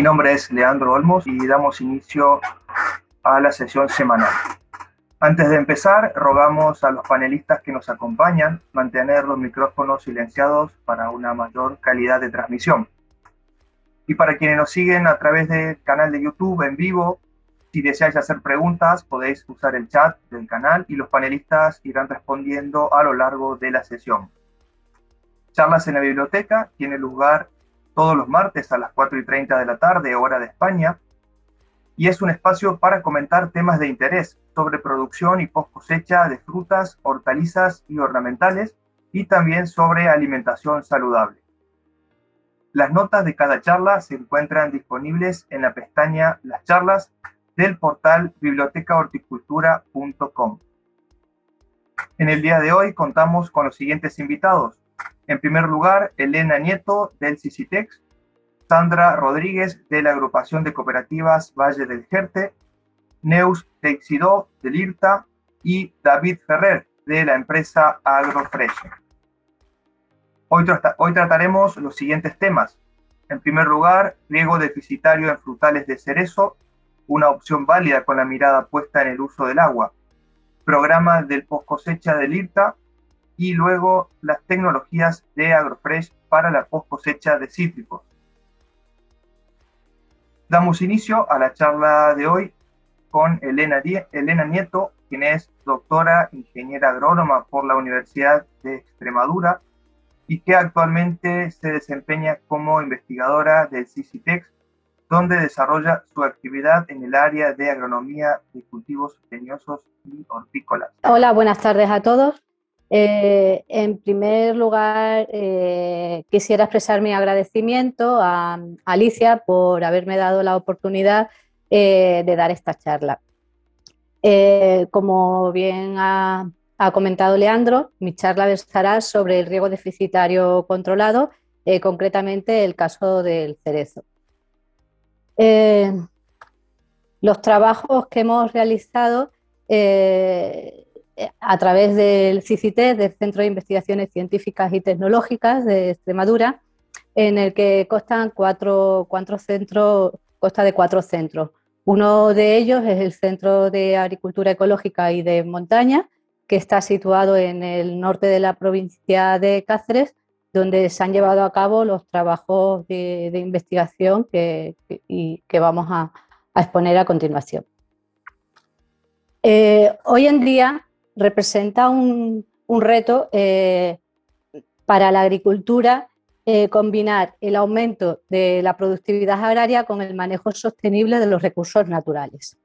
Mi nombre es Leandro Olmos y damos inicio a la sesión semanal. Antes de empezar, rogamos a los panelistas que nos acompañan mantener los micrófonos silenciados para una mayor calidad de transmisión. Y para quienes nos siguen a través del canal de YouTube en vivo, si deseáis hacer preguntas, podéis usar el chat del canal y los panelistas irán respondiendo a lo largo de la sesión. Charlas en la biblioteca tiene lugar todos los martes a las 4 y 30 de la tarde, hora de España, y es un espacio para comentar temas de interés sobre producción y post cosecha de frutas, hortalizas y ornamentales, y también sobre alimentación saludable. Las notas de cada charla se encuentran disponibles en la pestaña Las charlas del portal bibliotecahorticultura.com. En el día de hoy contamos con los siguientes invitados. En primer lugar, Elena Nieto del CICITEX, Sandra Rodríguez de la agrupación de cooperativas Valle del Jerte, Neus Teixidó del IRTA y David Ferrer de la empresa AgroFresh. Hoy, hoy trataremos los siguientes temas. En primer lugar, riego deficitario en frutales de cerezo, una opción válida con la mirada puesta en el uso del agua. Programa del post cosecha del IRTA y luego las tecnologías de AgroFresh para la post cosecha de cítricos. Damos inicio a la charla de hoy con Elena, Elena Nieto, quien es doctora ingeniera agrónoma por la Universidad de Extremadura y que actualmente se desempeña como investigadora del CICITEX, donde desarrolla su actividad en el área de agronomía de cultivos leñosos y hortícolas. Hola, buenas tardes a todos. Eh, en primer lugar, eh, quisiera expresar mi agradecimiento a, Alicia por haberme dado la oportunidad eh, de dar esta charla. como bien ha, comentado Leandro, mi charla versará sobre el riego deficitario controlado, concretamente el caso del cerezo. los trabajos que hemos realizado a través del CICIT, del Centro de Investigaciones Científicas y Tecnológicas de Extremadura, en el que constan cuatro, cuatro centros, consta de cuatro centros. Uno de ellos es el Centro de Agricultura Ecológica y de Montaña, que está situado en el norte de la provincia de Cáceres, donde se han llevado a cabo los trabajos de, investigación que, y que vamos a, exponer a continuación. Eh, hoy en día representa un, reto eh, para la agricultura eh, combinar el aumento de la productividad agraria con el manejo sostenible de los recursos naturales.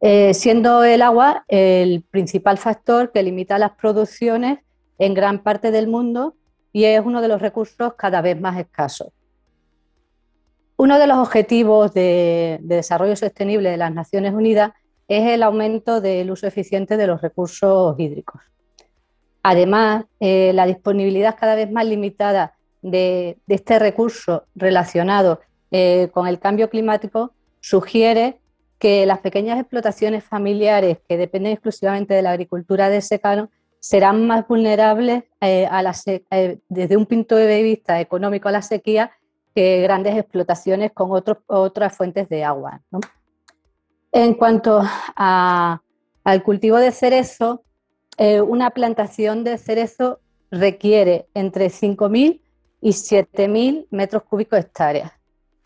Eh, siendo el agua el principal factor que limita las producciones en gran parte del mundo y es uno de los recursos cada vez más escasos. Uno de los objetivos de desarrollo sostenible de las Naciones Unidas es el aumento del uso eficiente de los recursos hídricos. Además, eh, la disponibilidad cada vez más limitada de, este recurso relacionado eh, con el cambio climático sugiere que las pequeñas explotaciones familiares que dependen exclusivamente de la agricultura de secano serán más vulnerables eh, desde un punto de vista económico a la sequía que grandes explotaciones con otras fuentes de agua. En cuanto al cultivo de cerezo, eh, una plantación de cerezo requiere entre 5.000 y 7.000 metros cúbicos hectáreas.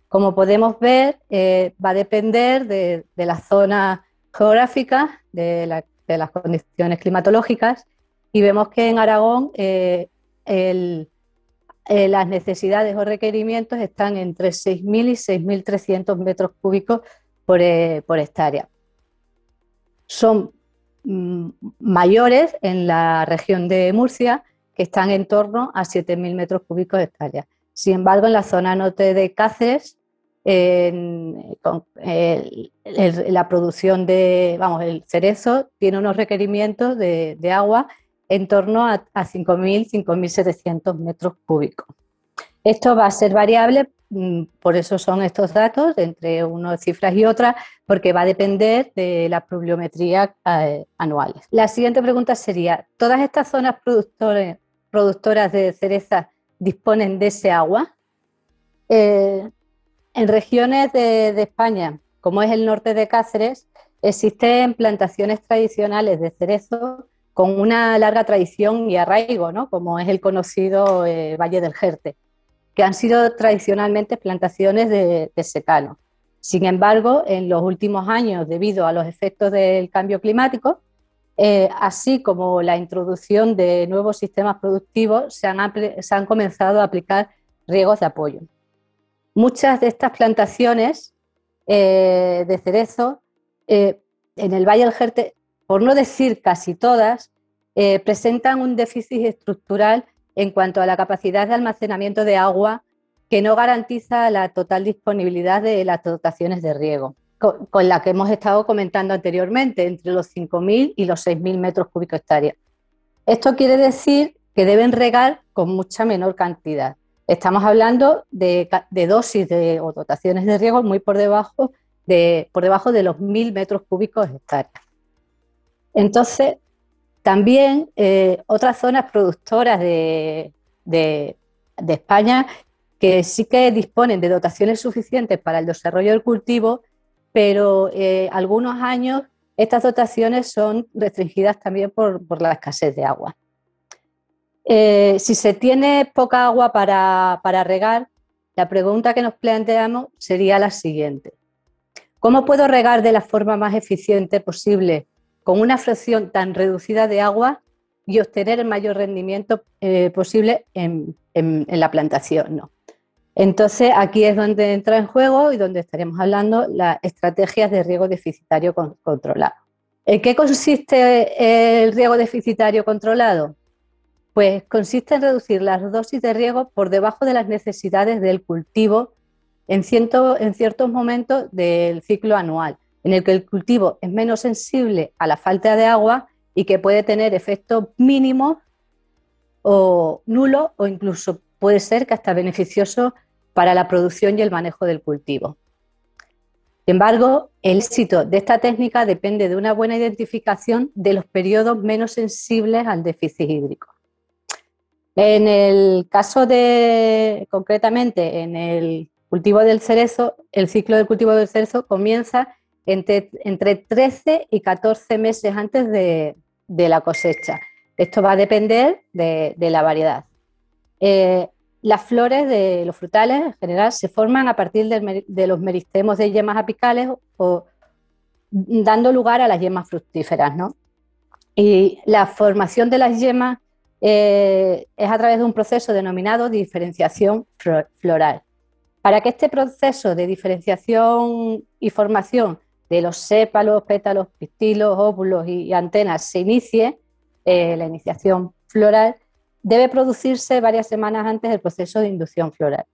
Como podemos ver, eh, va a depender de, la zona geográfica, de, las condiciones climatológicas, y vemos que en Aragón eh, las necesidades o requerimientos están entre 6.000 y 6.300 metros cúbicos eh, por, hectárea. Son mm, mayores en la región de Murcia, que están en torno a 7.000 metros cúbicos hectárea. Sin embargo, en la zona norte de Cáceres, la producción de, vamos, el cerezo tiene unos requerimientos de, agua en torno a, a 5.000, 5.700 metros cúbicos. Esto va a ser variable por eso son estos datos, entre unas cifras y otras, porque va a depender de la pluviometría eh. La siguiente pregunta sería, ¿todas estas zonas productoras de cereza disponen de ese agua? Eh, En regiones de, España, como es el norte de Cáceres, existen plantaciones tradicionales de cerezo con una larga tradición y arraigo, ¿no? como es el conocido eh, Valle del Jerte, que han sido tradicionalmente plantaciones de, secano. Sin embargo, en los últimos años, debido a los efectos del cambio climático, eh, así como la introducción de nuevos sistemas productivos, se han, comenzado a aplicar riegos de apoyo. Muchas de estas plantaciones eh, de cerezo en el Valle del Jerte por no decir casi todas, eh, presentan un déficit estructural en cuanto a la capacidad de almacenamiento de agua que no garantiza la total disponibilidad de las dotaciones de riego, con, la que hemos estado comentando anteriormente, entre los 5.000 y los 6.000 metros cúbicos hectárea. Esto quiere decir que deben regar con mucha menor cantidad. Estamos hablando de, dosis de, o dotaciones de riego muy por debajo de, por debajo de los 1.000 metros cúbicos hectárea. Entonces, también eh, otras zonas productoras de, España que sí que disponen de dotaciones suficientes para el desarrollo del cultivo, pero eh, algunos años estas dotaciones son restringidas también por, la escasez de agua. Eh, si se tiene poca agua para, para regar, la pregunta que nos planteamos sería la siguiente. ¿Cómo puedo regar de la forma más eficiente posible con una fracción tan reducida de agua y obtener el mayor rendimiento eh, posible en, la plantación. Entonces, aquí es donde entra en juego y donde estaremos hablando las estrategias de riego deficitario controlado. ¿En qué consiste el riego deficitario controlado? Pues consiste en reducir las dosis de riego por debajo de las necesidades del cultivo en, en ciertos momentos del ciclo anual en el que el cultivo es menos sensible a la falta de agua y que puede tener efectos mínimos o nulos o incluso puede ser que hasta beneficioso para la producción y el manejo del cultivo. Sin embargo, el éxito de esta técnica depende de una buena identificación de los periodos menos sensibles al déficit hídrico. En el caso de, concretamente, en el cultivo del cerezo, el ciclo del cultivo del cerezo comienza entre, 13 y 14 meses antes de, la cosecha. Esto va a depender de, la variedad. Eh, las flores de los frutales en general se forman a partir de los meristemos de yemas apicales o dando lugar a las yemas fructíferas. Y la formación de las yemas eh, es a través de un proceso denominado diferenciación floral. Para que este proceso de diferenciación y formación de los sépalos, pétalos, pistilos, óvulos y antenas se inicie eh, la iniciación floral, debe producirse varias semanas antes del proceso de inducción floral.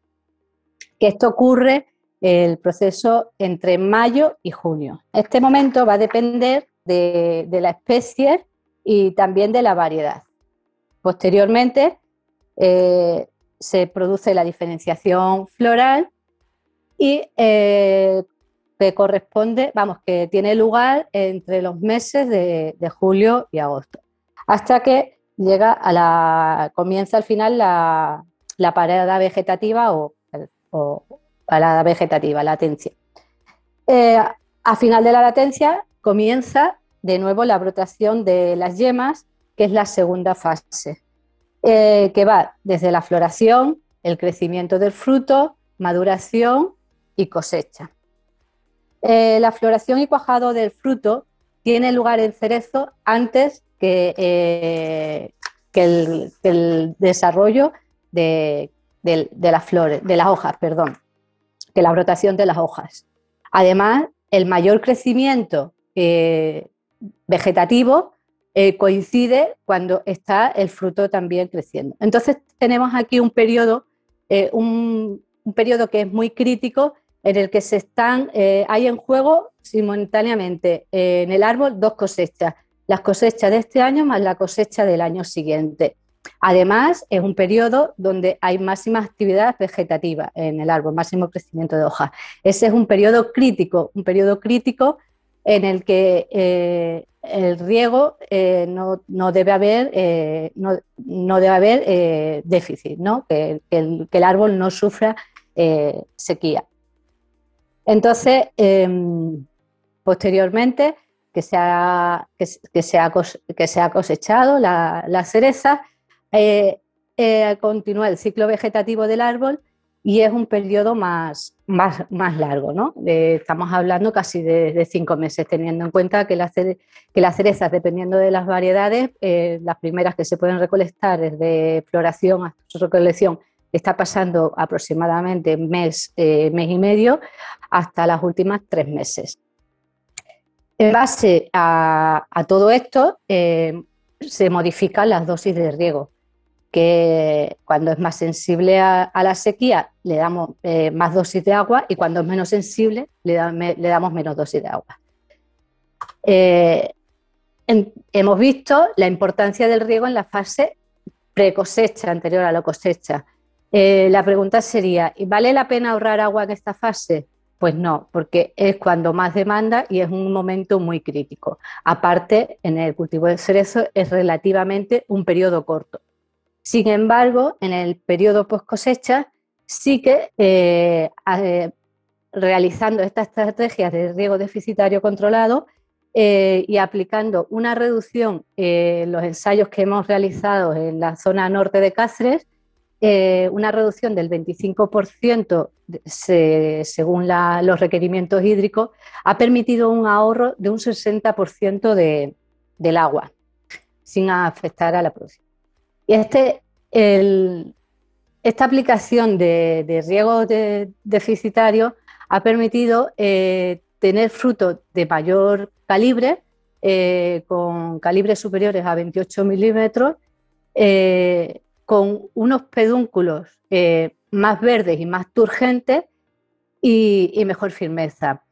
Que esto ocurre el proceso entre mayo y junio. Este momento va a depender de, la especie y también de la variedad. Posteriormente eh, se produce la diferenciación floral y eh, que corresponde, vamos, que tiene lugar entre los meses de, julio y agosto, hasta que llega a la, comienza al final la, la parada vegetativa o, parada vegetativa, latencia. Eh, a final de la latencia comienza de nuevo la brotación de las yemas, que es la segunda fase, eh, que va desde la floración, el crecimiento del fruto, maduración y cosecha. Eh, la floración y cuajado del fruto tiene lugar en cerezo antes que, eh, el, desarrollo de, las flores, de las hojas, perdón, que la brotación de las hojas. Además, el mayor crecimiento eh, vegetativo coincide cuando está el fruto también creciendo. Entonces tenemos aquí un periodo, un, un periodo que es muy crítico en el que se están, eh, hay en juego simultáneamente eh, en el árbol dos cosechas, las cosechas de este año más la cosecha del año siguiente. Además, es un periodo donde hay máxima actividad vegetativa en el árbol, máximo crecimiento de hojas. Ese es un periodo crítico, un periodo crítico en el que eh, el riego no, debe haber, no, debe haber déficit, ¿no? Que, el, que, el, árbol no sufra sequía. Entonces, em, posteriormente, que se ha, cosechado la, cereza, eh, eh, continúa el ciclo vegetativo del árbol y es un periodo más, largo, ¿no? estamos hablando casi de, cinco meses, teniendo en cuenta que, que las cerezas, dependiendo de las variedades, eh, las primeras que se pueden recolectar desde floración hasta su recolección está pasando aproximadamente mes, eh, mes y medio hasta las últimas tres meses. En base a, todo esto, eh, se modifican las dosis de riego que cuando es más sensible a, la sequía le damos eh, más dosis de agua y cuando es menos sensible le, damos menos dosis de agua. Hemos visto la importancia del riego en la fase pre-cosecha, anterior a la cosecha. Eh, la pregunta sería, ¿vale la pena ahorrar agua en esta fase? Pues no, porque es cuando más demanda y es un momento muy crítico. Aparte, en el cultivo de cerezo es relativamente un periodo corto. Sin embargo, en el periodo post cosecha sí que eh, eh, realizando estas estrategias de riego deficitario controlado y aplicando una reducción en los ensayos que hemos realizado en la zona norte de Cáceres, una reducción del 25% según los requerimientos hídricos, ha permitido un ahorro de un 60% del agua, sin afectar a la producción. Y este, esta aplicación de, riego deficitario ha permitido eh, tener frutos de mayor calibre, eh, con calibres superiores a 28 milímetros, eh, con unos pedúnculos más verdes y más turgentes y, mejor firmeza.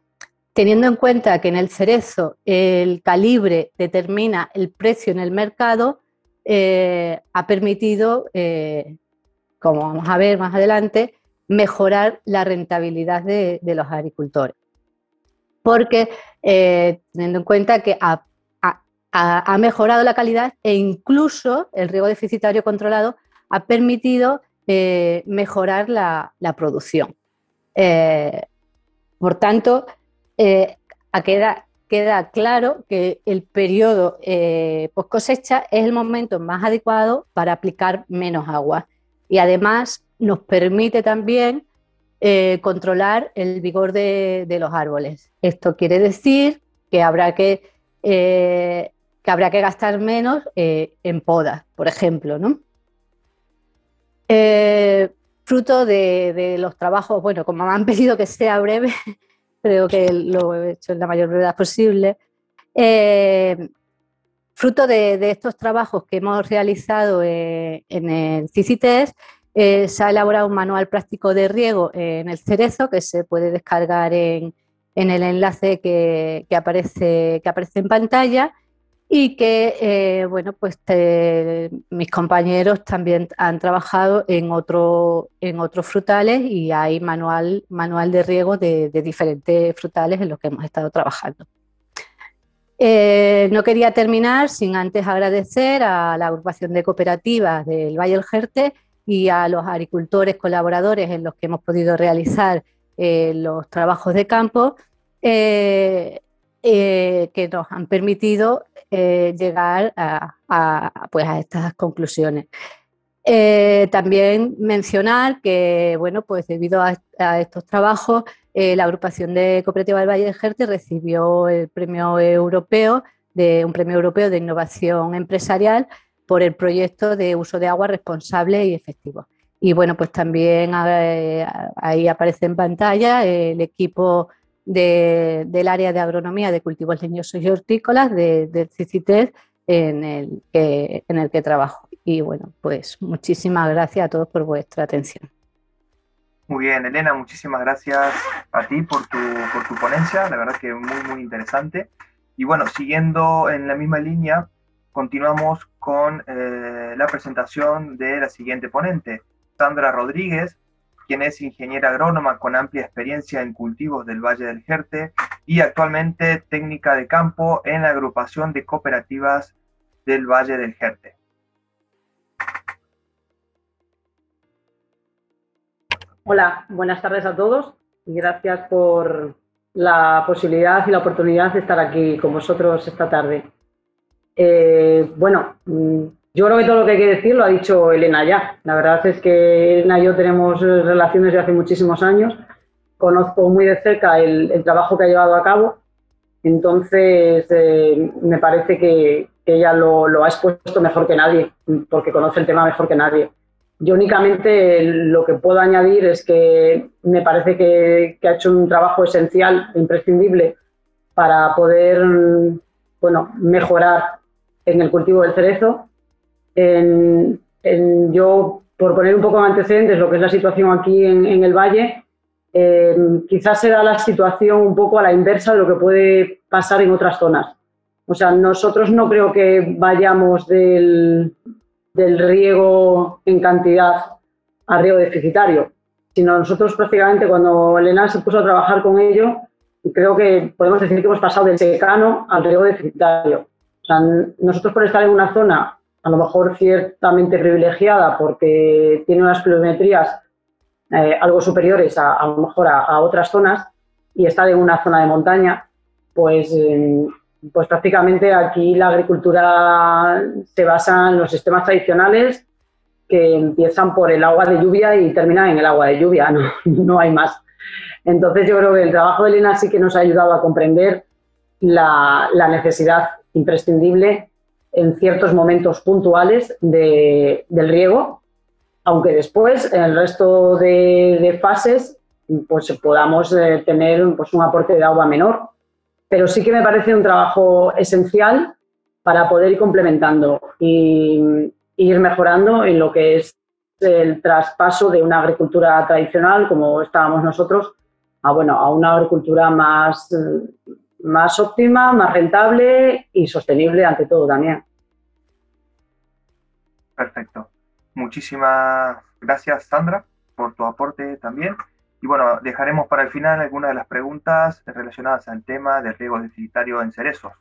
Teniendo en cuenta que en el cerezo el calibre determina el precio en el mercado, eh, ha permitido, eh, como vamos a ver más adelante, mejorar la rentabilidad de, los agricultores. Porque eh, teniendo en cuenta que ha, mejorado la calidad e incluso el riego deficitario controlado ha permitido mejorar la, producción. por tanto, a queda, queda claro que el periodo eh, post cosecha es el momento más adecuado para aplicar menos agua y además nos permite también eh, controlar el vigor de, los árboles. Esto quiere decir que habrá que, eh, que, habrá que gastar menos en podas, por ejemplo. ¿no? Fruto de, los trabajos, bueno, como me han pedido que sea breve, creo que lo he hecho en la mayor brevedad posible. Eh, fruto de, estos trabajos que hemos realizado eh, en el CICITES, eh, se ha elaborado un manual práctico de riego en el cerezo que se puede descargar en, el enlace que, aparece, que aparece en pantalla y que, eh, bueno, pues mis compañeros también han trabajado en, otro, en otros frutales y hay manual, manual de riego de, diferentes frutales en los que hemos estado trabajando. Eh, no quería terminar sin antes agradecer a la agrupación de cooperativas del Valle del Jerte y a los agricultores colaboradores en los que hemos podido realizar eh, los trabajos de campo, que nos han permitido eh, llegar a, pues a estas conclusiones. Eh, también mencionar que, bueno, pues debido a, estos trabajos, eh, la agrupación de cooperativa del Valle de Jerte recibió el premio europeo de un premio europeo de innovación empresarial por el proyecto de uso de agua responsable y efectivo. Y bueno, pues también ahí aparece en pantalla el equipo del área de agronomía de cultivos leñosos y hortícolas del de CICITES en el, que, en el que trabajo. Y bueno, pues muchísimas gracias a todos por vuestra atención. Muy bien, Elena, muchísimas gracias a ti por tu, por tu ponencia, la verdad que muy, muy interesante. Y bueno, siguiendo en la misma línea, continuamos con eh, la presentación de la siguiente ponente, Sandra Rodríguez, quien es ingeniera agrónoma con amplia experiencia en cultivos del Valle del Jerte y actualmente técnica de campo en la agrupación de cooperativas del Valle del Jerte. Hola, buenas tardes a todos. y gracias por la posibilidad y la oportunidad de estar aquí con vosotros esta tarde. Eh, bueno, mm, yo creo que todo lo que hay que decir lo ha dicho Elena ya. La verdad es que Elena y yo tenemos relaciones de hace muchísimos años. Conozco muy de cerca el, trabajo que ha llevado a cabo. Entonces, eh, me parece que, ella lo, lo, ha expuesto mejor que nadie, porque conoce el tema mejor que nadie. Yo únicamente lo que puedo añadir es que me parece que, ha hecho un trabajo esencial, imprescindible, para poder bueno, mejorar en el cultivo del cerezo. Yo, por poner un poco de antecedentes, lo que es la situación aquí en, el valle, eh, quizás será la situación un poco a la inversa de lo que puede pasar en otras zonas. O sea, nosotros no creo que vayamos del, del riego en cantidad a riego deficitario, sino nosotros prácticamente cuando Elena se puso a trabajar con ello, creo que podemos decir que hemos pasado del secano al riego deficitario. O sea, nosotros por estar en una zona a lo mejor ciertamente privilegiada porque tiene unas pluviometrías eh, algo superiores a, lo mejor a, otras zonas y estar en una zona de montaña, pues pues prácticamente aquí la agricultura se basa en los sistemas tradicionales que empiezan por el agua de lluvia y terminan en el agua de lluvia, no, hay más. Entonces yo creo que el trabajo de Elena sí que nos ha ayudado a comprender la, necesidad imprescindible en ciertos momentos puntuales del riego, aunque después en el resto de, fases pues podamos eh, tener pues, un aporte de agua menor. Pero sí que me parece un trabajo esencial para poder ir complementando y, ir mejorando en lo que es el traspaso de una agricultura tradicional, como estábamos nosotros, a, bueno, a una agricultura más, más óptima, más rentable y sostenible ante todo también. Perfecto. Muchísimas gracias, Sandra, por tu aporte también. Y bueno, dejaremos para el final algunas de las preguntas relacionadas al tema del riego deficitario en cerezos.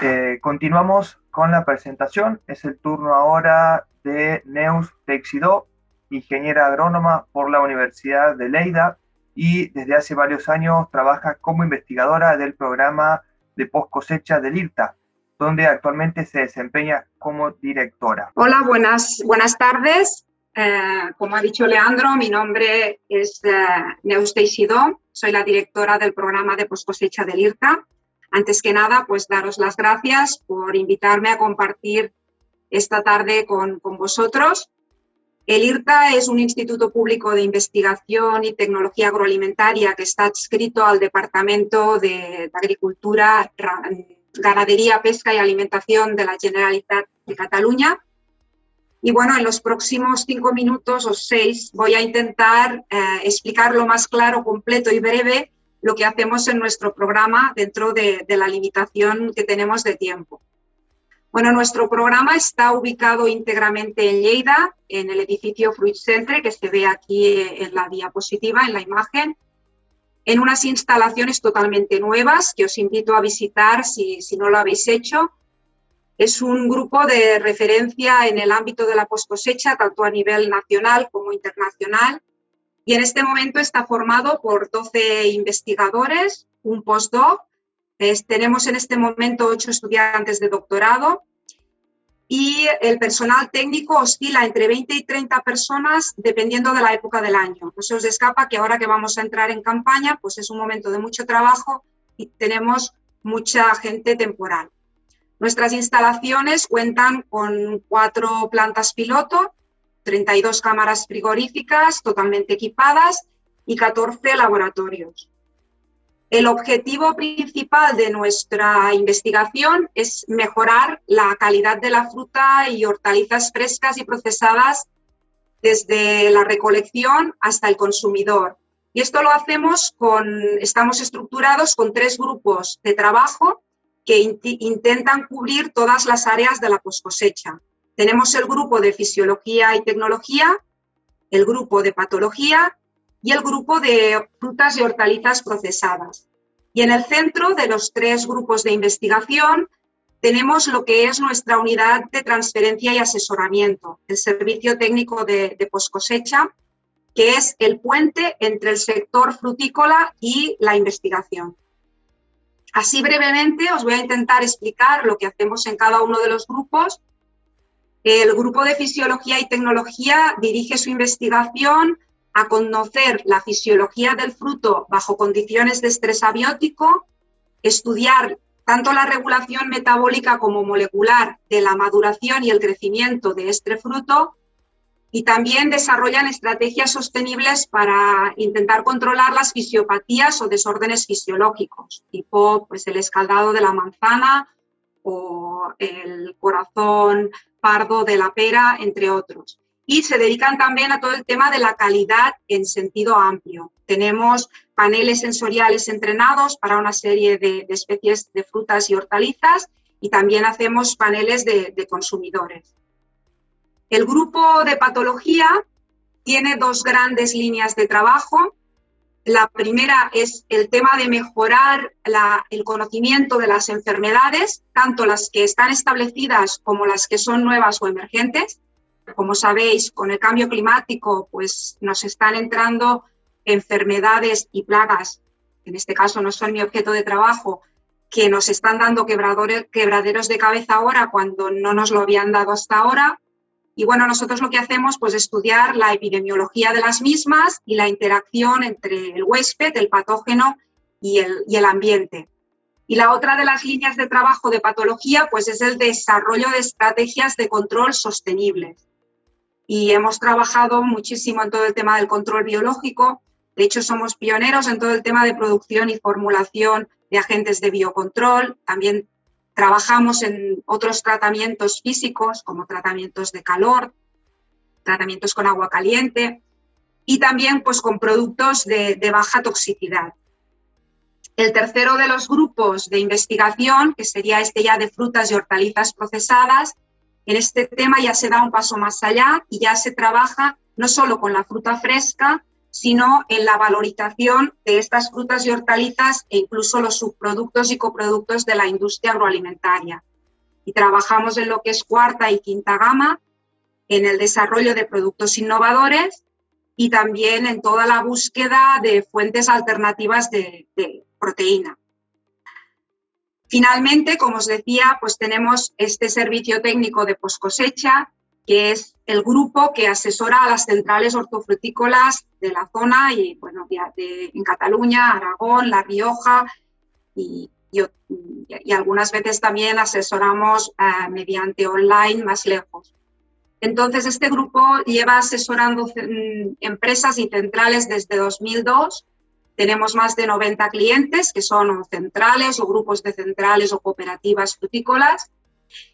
Eh, continuamos con la presentación. Es el turno ahora de Neus Teixidó, ingeniera agrónoma por la Universidad de Leida y desde hace varios años trabaja como investigadora del programa de post cosecha del IRTA, donde actualmente se desempeña como directora. Hola, buenas, buenas tardes. Eh, como ha dicho Leandro, mi nombre es eh, Neus Teixidó, soy la directora del programa de poscosecha del IRTA. Antes que nada, pues daros las gracias por invitarme a compartir esta tarde con, vosotros. El IRTA es un instituto público de investigación y tecnología agroalimentaria que está adscrito al Departamento de Agricultura, Ganadería, Pesca y Alimentación de la Generalitat de Cataluña y bueno, en los próximos cinco minutos o seis voy a intentar eh, explicar lo más claro, completo y breve lo que hacemos en nuestro programa dentro de, la limitación que tenemos de tiempo. Bueno, nuestro programa está ubicado íntegramente en Lleida, en el edificio Fruit Centre, que se ve aquí en la diapositiva, en la imagen, en unas instalaciones totalmente nuevas que os invito a visitar si, si no lo habéis hecho. Es un grupo de referencia en el ámbito de la poscosecha, tanto a nivel nacional como internacional, y en este momento está formado por 12 investigadores, un postdoc, tenemos en este momento ocho estudiantes de doctorado y el personal técnico oscila entre 20 y 30 personas dependiendo de la época del año. No se os escapa que ahora que vamos a entrar en campaña, pues es un momento de mucho trabajo y tenemos mucha gente temporal. Nuestras instalaciones cuentan con cuatro plantas piloto, 32 cámaras frigoríficas totalmente equipadas y 14 laboratorios. El objetivo principal de nuestra investigación es mejorar la calidad de la fruta y hortalizas frescas y procesadas desde la recolección hasta el consumidor. Y esto lo hacemos con, estamos estructurados con tres grupos de trabajo que intentan cubrir todas las áreas de la poscosecha. Tenemos el grupo de fisiología y tecnología, el grupo de patología y el grupo de frutas y hortalizas procesadas. Y en el centro de los tres grupos de investigación tenemos lo que es nuestra unidad de transferencia y asesoramiento, el servicio técnico de, de poscosecha, que es el puente entre el sector frutícola y la investigación. Así brevemente os voy a intentar explicar lo que hacemos en cada uno de los grupos. El grupo de Fisiología y Tecnología dirige su investigación a conocer la fisiología del fruto bajo condiciones de estrés abiótico, estudiar tanto la regulación metabólica como molecular de la maduración y el crecimiento de este fruto y también desarrollan estrategias sostenibles para intentar controlar las fisiopatías o desórdenes fisiológicos, tipo pues, el escaldado de la manzana o el corazón pardo de la pera, entre otros. Y se dedican también a todo el tema de la calidad en sentido amplio. Tenemos paneles sensoriales entrenados para una serie de, especies de frutas y hortalizas y también hacemos paneles de consumidores. El grupo de patología tiene dos grandes líneas de trabajo. La primera es el tema de mejorar el conocimiento de las enfermedades, tanto las que están establecidas como las que son nuevas o emergentes. Como sabéis, con el cambio climático, pues nos están entrando enfermedades y plagas, en este caso no son mi objeto de trabajo, que nos están dando quebraderos de cabeza ahora cuando no nos lo habían dado hasta ahora. Y bueno, nosotros lo que hacemos pues estudiar la epidemiología de las mismas y la interacción entre el huésped, el patógeno y el, y el ambiente. Y la otra de las líneas de trabajo de patología pues es el desarrollo de estrategias de control sostenibles. Y hemos trabajado muchísimo en todo el tema del control biológico. De hecho, somos pioneros en todo el tema de producción y formulación de agentes de biocontrol. También Trabajamos en otros tratamientos físicos, como tratamientos de calor, tratamientos con agua caliente y también pues, con productos de, baja toxicidad. El tercero de los grupos de investigación, que sería este ya de frutas y hortalizas procesadas, en este tema ya se da un paso más allá y ya se trabaja no solo con la fruta fresca, sino en la valorización de estas frutas y hortalizas e incluso los subproductos y coproductos de la industria agroalimentaria. Y trabajamos en lo que es cuarta y quinta gama, en el desarrollo de productos innovadores y también en toda la búsqueda de fuentes alternativas de, proteína. Finalmente, como os decía, pues tenemos este servicio técnico de poscosecha que es el grupo que asesora a las centrales hortofrutícolas de la zona y, bueno, en Cataluña, Aragón, La Rioja y, algunas veces también asesoramos eh, mediante online más lejos. Entonces, este grupo lleva asesorando mm, empresas y centrales desde 2002. Tenemos más de 90 clientes que son centrales o grupos de centrales o cooperativas frutícolas.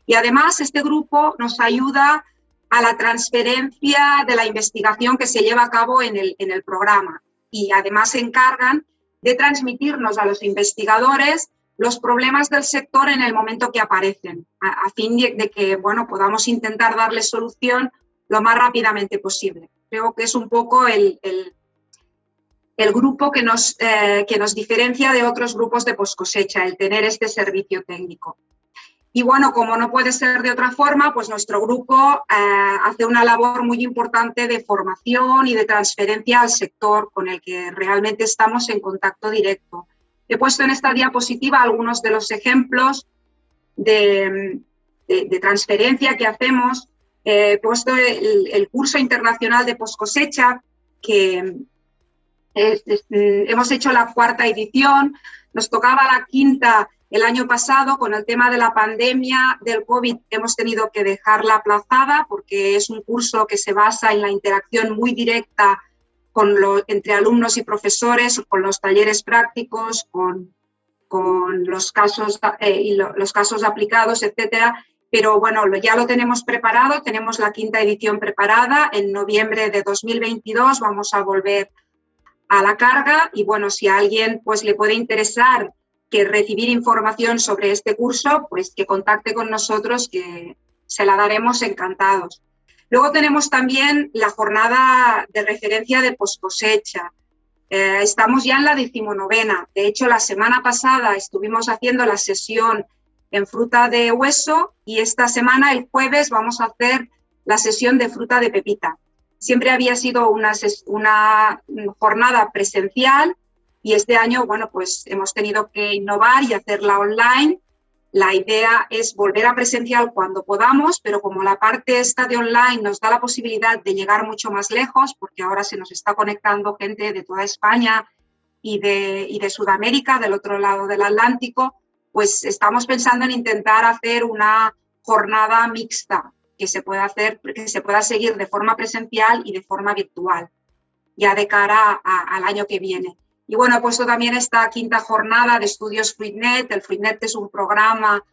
Y además, este grupo nos ayuda a la transferencia de la investigación que se lleva a cabo en el, en el programa y además se encargan de transmitirnos a los investigadores los problemas del sector en el momento que aparecen, a, fin de, que bueno, podamos intentar darle solución lo más rápidamente posible. Creo que es un poco el, el, el grupo que nos, eh, que nos diferencia de otros grupos de poscosecha, el tener este servicio técnico. Y bueno, como no puede ser de otra forma, pues nuestro grupo eh, hace una labor muy importante de formación y de transferencia al sector con el que realmente estamos en contacto directo. He puesto en esta diapositiva algunos de los ejemplos de, transferencia que hacemos. he puesto el, curso internacional de post que hemos hecho la cuarta edición, nos tocaba la quinta el año pasado, con el tema de la pandemia del COVID, hemos tenido que dejarla aplazada porque es un curso que se basa en la interacción muy directa con entre alumnos y profesores, con los talleres prácticos, con, con los, casos, eh, y los casos aplicados, etcétera. Pero bueno, ya lo tenemos preparado, tenemos la quinta edición preparada. En noviembre de 2022 vamos a volver a la carga y bueno, si a alguien pues le puede interesar que recibir información sobre este curso, pues que contacte con nosotros, que se la daremos encantados. Luego tenemos también la jornada de referencia de poscosecha. Eh, estamos ya en la decimonovena. De hecho, la semana pasada estuvimos haciendo la sesión en fruta de hueso y esta semana, el jueves, vamos a hacer la sesión de fruta de pepita. Siempre había sido una, jornada presencial y este año, bueno, pues hemos tenido que innovar y hacerla online. La idea es volver a presencial cuando podamos, pero como la parte esta de online nos da la posibilidad de llegar mucho más lejos, porque ahora se nos está conectando gente de toda España y de Sudamérica, del otro lado del Atlántico, pues estamos pensando en intentar hacer una jornada mixta que se pueda hacer, que se pueda seguir de forma presencial y de forma virtual, ya de cara al año que viene. Y bueno, he puesto también esta quinta jornada de estudios FruitNet. El FruitNet es un programa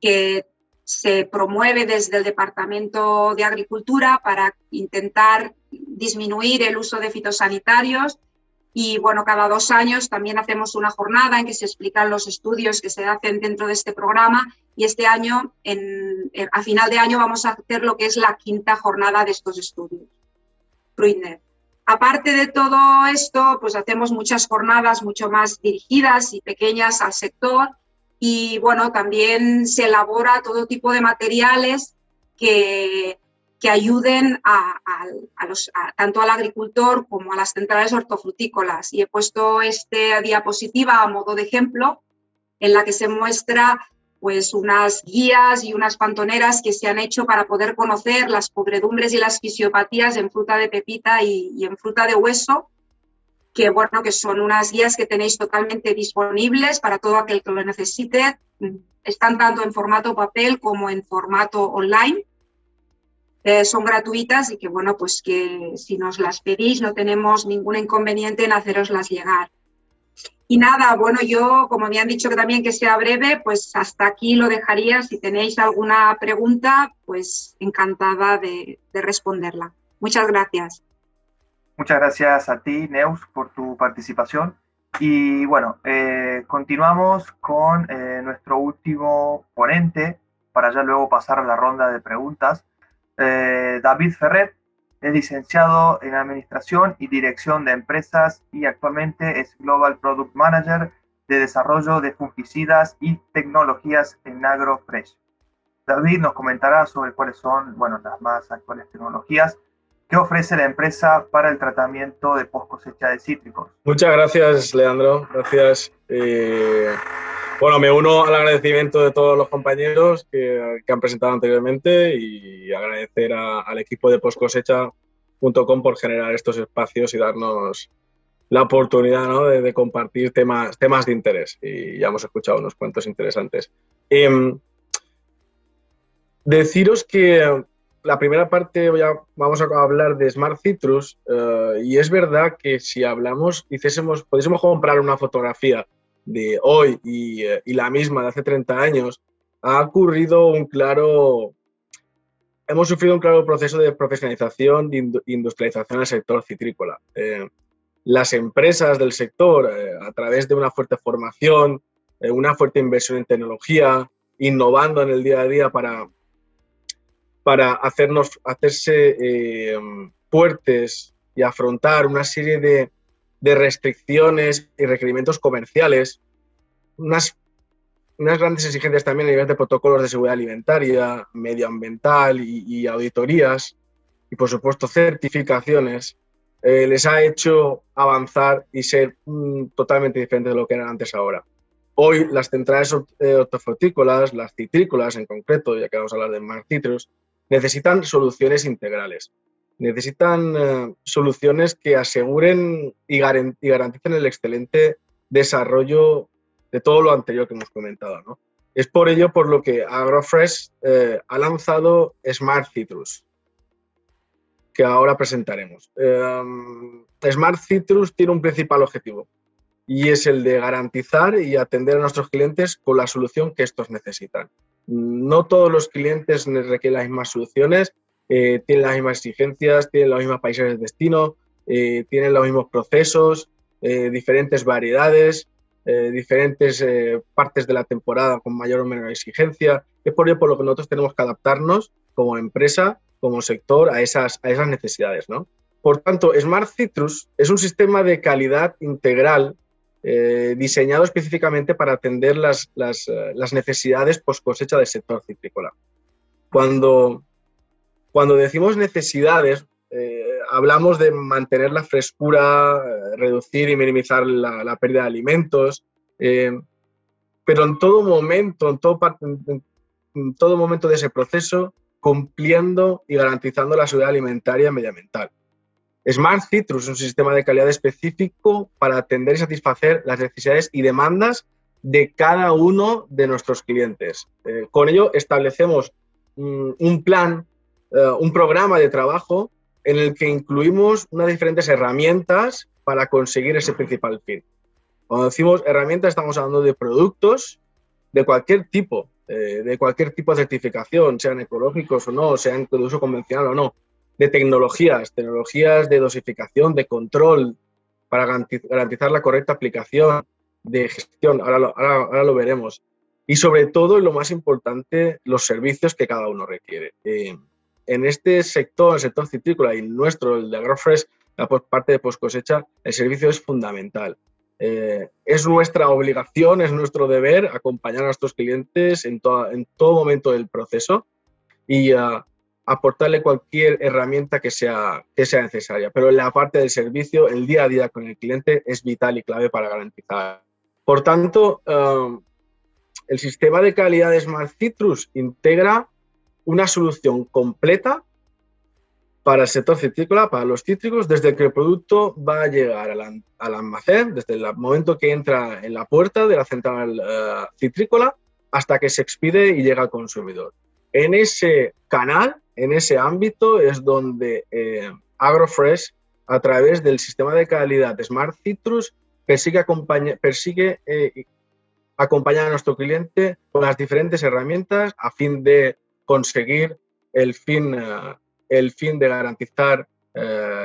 que se promueve desde el Departamento de Agricultura para intentar disminuir el uso de fitosanitarios. Y bueno, cada dos años también hacemos una jornada en que se explican los estudios que se hacen dentro de este programa. Y este año, en, a final de año, vamos a hacer lo que es la quinta jornada de estos estudios. Aparte de todo esto, pues hacemos muchas jornadas mucho más dirigidas y pequeñas al sector y bueno, también se elabora todo tipo de materiales que, que ayuden a, los, tanto al agricultor como a las centrales hortofrutícolas. Y he puesto esta diapositiva a modo de ejemplo en la que se muestra pues unas guías y unas pantoneras que se han hecho para poder conocer las podredumbres y las fisiopatías en fruta de pepita y, en fruta de hueso, que bueno, que son unas guías que tenéis totalmente disponibles para todo aquel que lo necesite. Están tanto en formato papel como en formato online. Eh, son gratuitas y que bueno, pues que si nos las pedís no tenemos ningún inconveniente en haceroslas llegar. Y nada, bueno, yo, como me han dicho que también que sea breve, pues hasta aquí lo dejaría. Si tenéis alguna pregunta, pues encantada de, responderla. Muchas gracias. Muchas gracias a ti, Neus, por tu participación. Y bueno, eh, continuamos con eh, nuestro último ponente para ya luego pasar a la ronda de preguntas. Eh, David Ferret, es licenciado en Administración y Dirección de Empresas y actualmente es Global Product Manager de Desarrollo de Fungicidas y Tecnologías en AgroFresh. David nos comentará sobre cuáles son bueno, las más actuales tecnologías que ofrece la empresa para el tratamiento de post cosecha de cítricos. Muchas gracias, Leandro. Gracias. Eh, bueno, me uno al agradecimiento de todos los compañeros que, han presentado anteriormente y agradecer al equipo de postcosecha.com por generar estos espacios y darnos la oportunidad de, compartir temas, temas de interés. Y ya hemos escuchado unos cuantos interesantes. Em, deciros que la primera parte vamos a hablar de Smart Citrus eh, y es verdad que si hablamos, hiciésemos, pudiésemos comprar una fotografía de hoy eh, y, la misma de hace 30 años, ha ocurrido un claro, hemos sufrido un claro proceso de profesionalización, de industrialización del sector citrícola. Eh, las empresas del sector, eh, a través de una fuerte formación, una fuerte inversión en tecnología, innovando en el día a día para, para hacernos, hacerse fuertes y afrontar una serie de, de restricciones y requerimientos comerciales, unas, unas grandes exigencias también a nivel de protocolos de seguridad alimentaria, medioambiental y, auditorías, y por supuesto certificaciones, eh, les ha hecho avanzar y ser mm, totalmente diferentes de lo que eran antes ahora. Hoy las centrales eh, hortofrutícolas, las citrícolas en concreto, ya que vamos a hablar de más citrus, necesitan soluciones integrales necesitan eh, soluciones que aseguren y, garanticen el excelente desarrollo de todo lo anterior que hemos comentado. Es por ello por lo que AgroFresh eh, ha lanzado Smart Citrus, que ahora presentaremos. Em, Smart Citrus tiene un principal objetivo y es el de garantizar y atender a nuestros clientes con la solución que estos necesitan. No todos los clientes requieren las mismas soluciones eh, tienen las mismas exigencias, tienen los mismos países de destino, eh, tienen los mismos procesos, eh, diferentes variedades, diferentes partes de la temporada con mayor o menor exigencia. Es por ello por lo que nosotros tenemos que adaptarnos como empresa, como sector, a esas, a esas necesidades. ¿no? Por tanto, Smart Citrus es un sistema de calidad integral diseñado específicamente para atender las, las, las necesidades post cosecha del sector citrícola. Cuando cuando decimos necesidades, eh, hablamos de mantener la frescura, reducir y minimizar la, pérdida de alimentos, pero en todo momento, en todo, en todo momento de ese proceso, cumpliendo y garantizando la seguridad alimentaria y medioambiental. Smart Citrus es un sistema de calidad específico para atender y satisfacer las necesidades y demandas de cada uno de nuestros clientes. Eh, con ello establecemos mm, un plan, eh, un programa de trabajo en el que incluimos unas diferentes herramientas para conseguir ese principal fin. Cuando decimos herramientas estamos hablando de productos de cualquier tipo, eh, de cualquier tipo de certificación, sean ecológicos o no, sean de uso convencional o no, de tecnologías, tecnologías de dosificación, de control, para garantizar la correcta aplicación, de gestión, ahora lo, ahora, lo veremos. Y sobre todo, y lo más importante, los servicios que cada uno requiere. Eh, en este sector, el sector citrícola y nuestro, el de AgroFresh, la parte de post cosecha, el servicio es fundamental. Eh, es nuestra obligación, es nuestro deber acompañar a nuestros clientes en, en todo momento del proceso y uh, aportarle cualquier herramienta que sea, que sea necesaria. Pero la parte del servicio, el día a día con el cliente es vital y clave para garantizar. Por tanto, um, el sistema de calidad de Smart Citrus integra una solución completa para el sector citrícola, para los cítricos, desde que el producto va a llegar al, almacén, desde el momento que entra en la puerta de la central uh, citrícola hasta que se expide y llega al consumidor. En ese canal en ese ámbito es donde eh, AgroFresh, a través del sistema de calidad Smart Citrus, persigue, persigue eh, acompañar a nuestro cliente con las diferentes herramientas a fin de conseguir el fin, eh, el fin de garantizar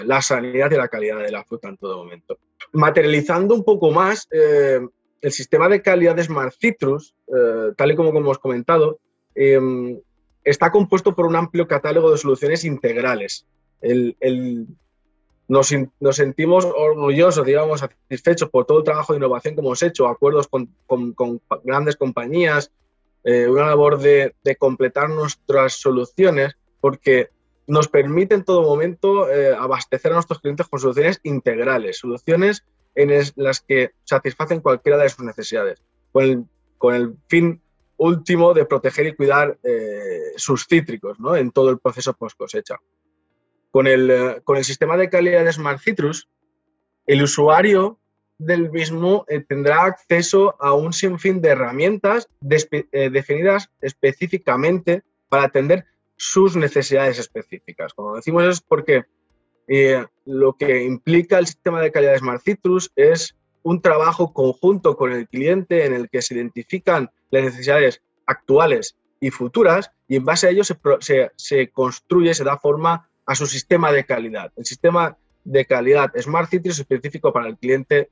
la sanidad y la calidad de la fruta en todo momento. Materializando un poco más, el sistema de calidad de Smart Citrus, tal y como hemos comentado, está compuesto por un amplio catálogo de soluciones integrales. nos, sentimos orgullosos, digamos, satisfechos por todo el trabajo de innovación que hemos hecho, acuerdos con, grandes compañías, eh, una labor de, completar nuestras soluciones, porque nos permite en todo momento eh, abastecer a nuestros clientes con soluciones integrales, soluciones en las que satisfacen cualquiera de sus necesidades, con el, con el fin último de proteger y cuidar eh, sus cítricos ¿no? en todo el proceso post cosecha. Con el, eh, con el sistema de calidad de Smart Citrus, el usuario del mismo eh, tendrá acceso a un sinfín de herramientas definidas específicamente para atender sus necesidades específicas. Como decimos es porque lo que implica el sistema de calidad de Smart Citrus es un trabajo conjunto con el cliente en el que se identifican las necesidades actuales y futuras y en base a ello se, construye, se da forma a su sistema de calidad. El sistema de calidad Smart Citrus es específico para el cliente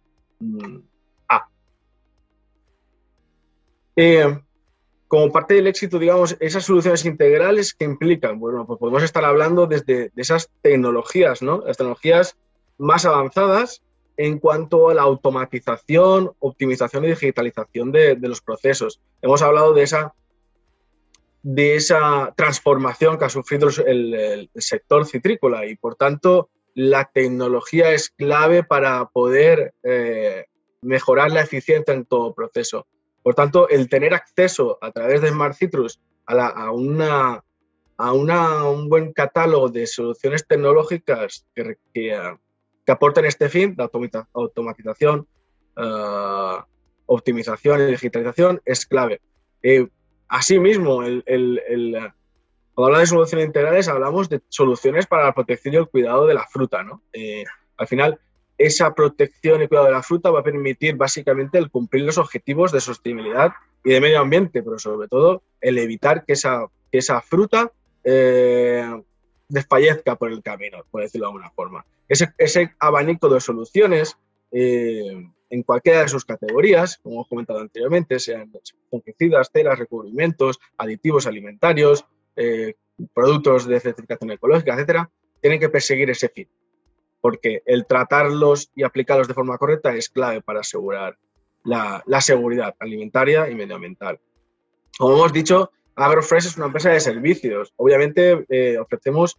A. Eh, como parte del éxito, digamos, esas soluciones integrales que implican, bueno, pues podemos estar hablando desde de esas tecnologías, ¿no? Las tecnologías más avanzadas en cuanto a la automatización, optimización y digitalización de, los procesos. Hemos hablado de esa, de esa transformación que ha sufrido el, sector citrícola y, por tanto, la tecnología es clave para poder eh, mejorar la eficiencia en todo proceso. Por tanto, el tener acceso a través de Smart Citrus a, una, a un buen catálogo de soluciones tecnológicas que, que, que aporten este fin, la automatización, eh, optimización y digitalización, es clave. Eh, asimismo, el, cuando hablamos de soluciones integrales, hablamos de soluciones para la protección y el cuidado de la fruta. ¿no? Eh, al final, esa protección y cuidado de la fruta va a permitir básicamente el cumplir los objetivos de sostenibilidad y de medio ambiente, pero sobre todo el evitar que esa, fruta desfallezca por el camino, por decirlo de alguna forma. Ese, ese abanico de soluciones eh, en cualquiera de sus categorías, como hemos comentado anteriormente, sean fungicidas, ceras, recubrimientos, aditivos alimentarios, eh, productos de certificación ecológica, etcétera, tienen que perseguir ese fin, porque el tratarlos y aplicarlos de forma correcta es clave para asegurar la, seguridad alimentaria y medioambiental. Como hemos dicho, AgroFresh es una empresa de servicios. Obviamente eh, ofrecemos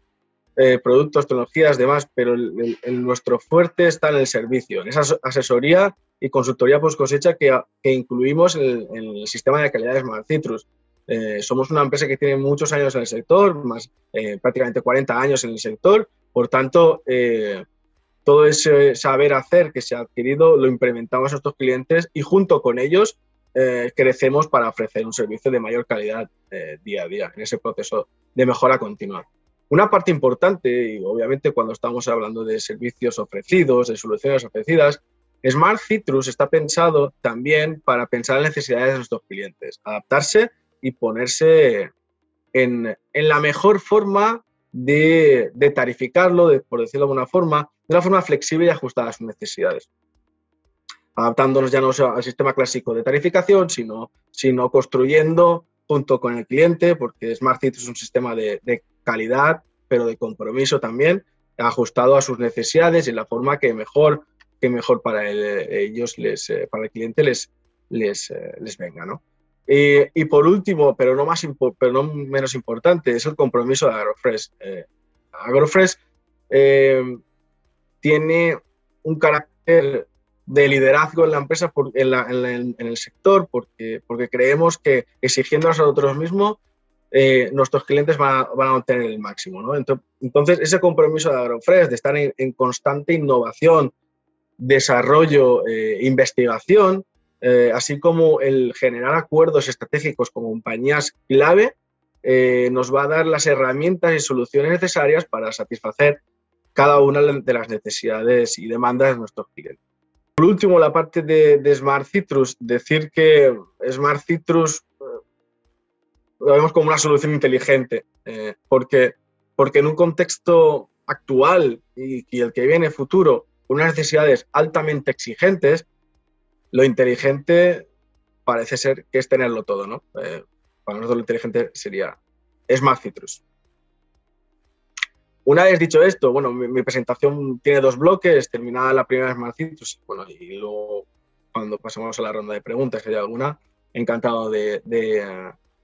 eh, productos, tecnologías, demás, pero el, nuestro fuerte está en el servicio, en esa asesoría y consultoría post cosecha que, incluimos en el, sistema de calidad de Citrus. Eh, somos una empresa que tiene muchos años en el sector, más eh, prácticamente 40 años en el sector, por tanto, todo ese saber hacer que se ha adquirido lo implementamos a nuestros clientes y junto con ellos crecemos para ofrecer un servicio de mayor calidad día a día en ese proceso de mejora continua. Una parte importante, y obviamente cuando estamos hablando de servicios ofrecidos, de soluciones ofrecidas, Smart Citrus está pensado también para pensar en las necesidades de nuestros clientes, adaptarse y ponerse en, la mejor forma de, tarificarlo, de, por decirlo de alguna forma, de una forma flexible y ajustada a sus necesidades. Adaptándonos ya no al sistema clásico de tarificación, sino, sino construyendo junto con el cliente, porque Smart Citrus es un sistema de, de calidad, pero de compromiso también, ajustado a sus necesidades y la forma que mejor, que mejor para ellos, les, eh, para el cliente les, les, eh, les venga. ¿no? Y, por último, pero no, más pero no menos importante, es el compromiso de Agrofresh. Eh, Agrofresh tiene un carácter de liderazgo en la empresa, en, el sector, porque, creemos que exigiendo a nosotros mismos eh, nuestros clientes van a, obtener el máximo. Entonces, ese compromiso de Agrofresh, de estar en, constante innovación, desarrollo, eh, investigación, eh, así como el generar acuerdos estratégicos con compañías clave, nos va a dar las herramientas y soluciones necesarias para satisfacer cada una de las necesidades y demandas de nuestros clientes. Por último, la parte de, de Smart Citrus, decir que Smart Citrus lo vemos como una solución inteligente, eh, porque, porque en un contexto actual y, el que viene futuro, con unas necesidades altamente exigentes, lo inteligente parece ser que es tenerlo todo, ¿no? Eh, para nosotros lo inteligente sería Smart Citrus. Una vez dicho esto, bueno, mi, presentación tiene dos bloques, terminada la primera Smart Citrus, bueno, y luego cuando pasamos a la ronda de preguntas, si hay alguna, encantado de,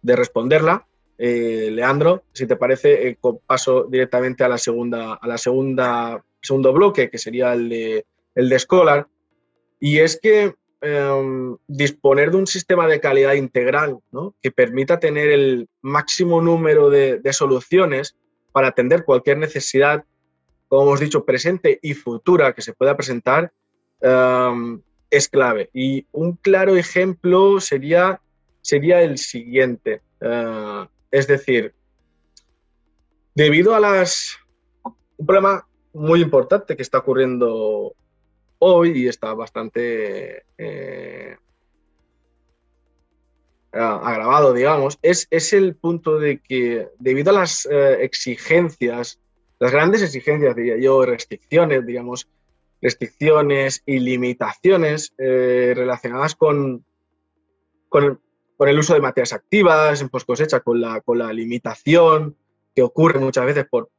de responderla. Eh, Leandro, si te parece, eh, paso directamente a la segunda, a la segunda, segundo bloque, que sería el de, el de Scholar. Y es que em, disponer de un sistema de calidad integral que permita tener el máximo número de, soluciones para atender cualquier necesidad, como hemos dicho, presente y futura que se pueda presentar, em, es clave. Y un claro ejemplo sería sería el siguiente. Eh, es decir, debido a las... Un problema muy importante que está ocurriendo hoy y está bastante eh, agravado, digamos, es, es, el punto de que debido a las eh, exigencias, las grandes exigencias, diría yo, restricciones, digamos, restricciones y limitaciones relacionadas con, con, el uso de materias activas en post cosecha, con la, con la limitación que ocurre muchas veces por,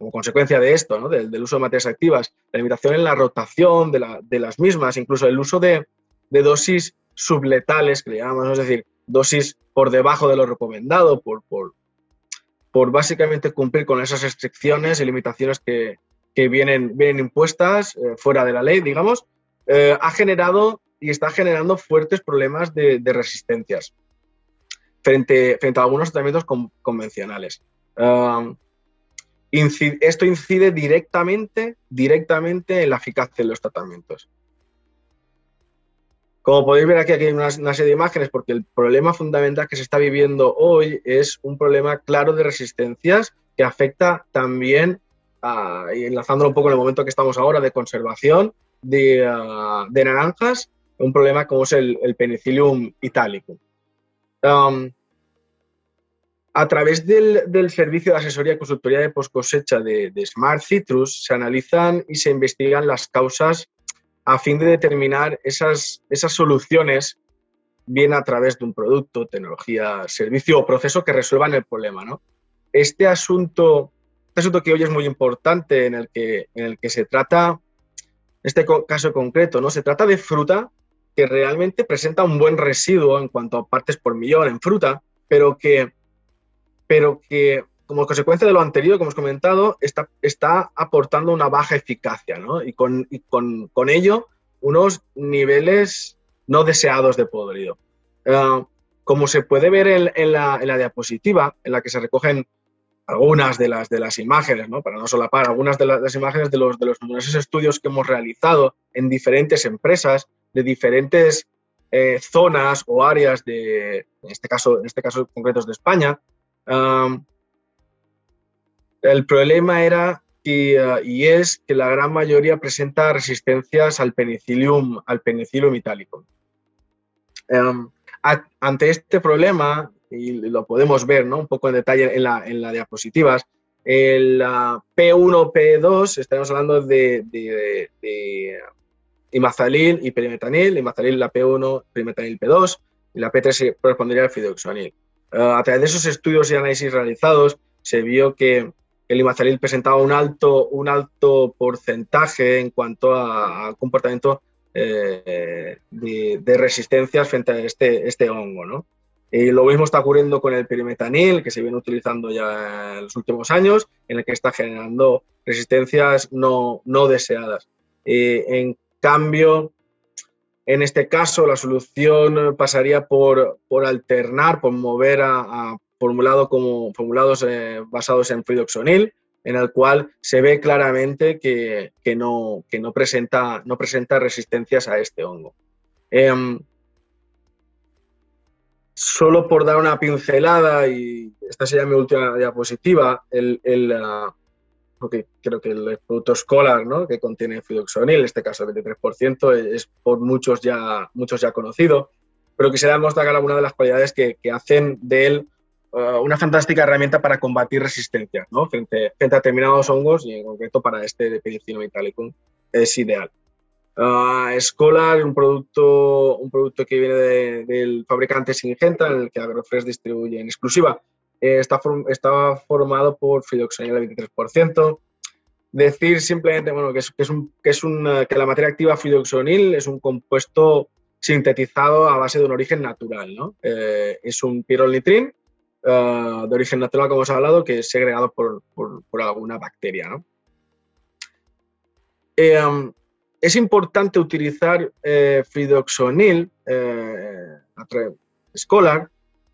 como consecuencia de esto, ¿no? del, uso de materias activas, la limitación en la rotación de, las mismas, incluso el uso de, dosis subletales, que le llamamos, es decir, dosis por debajo de lo recomendado, por, por, básicamente cumplir con esas restricciones y limitaciones que, vienen, impuestas eh, fuera de la ley, digamos, eh, ha generado y está generando fuertes problemas de, resistencias frente, frente a algunos tratamientos convencionales. Um, esto incide directamente, directamente en la eficacia de los tratamientos. Como podéis ver aquí, hay una, serie de imágenes porque el problema fundamental que se está viviendo hoy es un problema claro de resistencias que afecta también, enlazándolo un poco en el momento que estamos ahora, de conservación de, de naranjas un problema como es el, Penicillium italicum. Um, a través del, servicio de asesoría y consultoría de post cosecha de, Smart Citrus se analizan y se investigan las causas a fin de determinar esas, esas soluciones, bien a través de un producto, tecnología, servicio o proceso que resuelvan el problema. Este, asunto, este asunto que hoy es muy importante, en el que, en el que se trata, este caso concreto, ¿no? se trata de fruta que realmente presenta un buen residuo en cuanto a partes por millón en fruta, pero que, pero que como consecuencia de lo anterior que hemos comentado, está, está aportando una baja eficacia, ¿no? Y con, con, con ello unos niveles no deseados de podrido. Eh, como se puede ver en, la, en, la, diapositiva, en la que se recogen algunas de las, de las imágenes, ¿no? para no solapar, algunas de las, imágenes de los, de los numerosos estudios que hemos realizado en diferentes empresas, de diferentes eh, zonas o áreas de, en este caso, en este caso concretos de España, el problema era uh, y es que la gran mayoría presenta resistencias al penicillium, al penicillium itálico. Ante este problema, y lo podemos ver ¿no? un poco en detalle en la, en diapositivas, el P1, P2, estamos hablando de, de, de, imazalil y perimetanil, imazalil la P1, perimetanil P2, y la P3 correspondería al fidoxanil. Uh, a través de esos estudios y análisis realizados, se vio que el imazalil presentaba un alto, un alto porcentaje en cuanto a, comportamiento eh, de, resistencias frente a este, este hongo. ¿no? Y lo mismo está ocurriendo con el perimetanil, que se viene utilizando ya en los últimos años, en el que está generando resistencias no, no deseadas. en cambio, en este caso, la solución pasaría por, por alternar, por mover a, formulado como, formulados eh, basados en fridoxonil, en el cual se ve claramente que, que, no, que no, presenta, no presenta resistencias a este hongo. Em, solo por dar una pincelada, y esta sería mi última diapositiva, el, uh, creo que el producto Scholar, ¿no? que contiene fidoxonil, en este caso el 23%, es por muchos ya, muchos ya conocido, pero quisiera mostrar algunas de las cualidades que, que hacen de él uh, una fantástica herramienta para combatir resistencias ¿no? frente, frente, a determinados hongos y en concreto para este de Penicillium italicum es ideal. Uh, Scholar, un producto, un producto que viene del fabricante Singenta, en el que Agrofresh distribuye en exclusiva. Eh, formado por fidoxanil al 23%. Decir simplemente bueno, que, es, un, que, es un, que la materia activa fidoxonil es un compuesto sintetizado a base de un origen natural. ¿no? Eh, es un pirolnitrin uh, de origen natural, como os he hablado, que es segregado por, por, por alguna bacteria. ¿no? Eh, um, es importante utilizar eh, fridoxonil, eh, Scholar,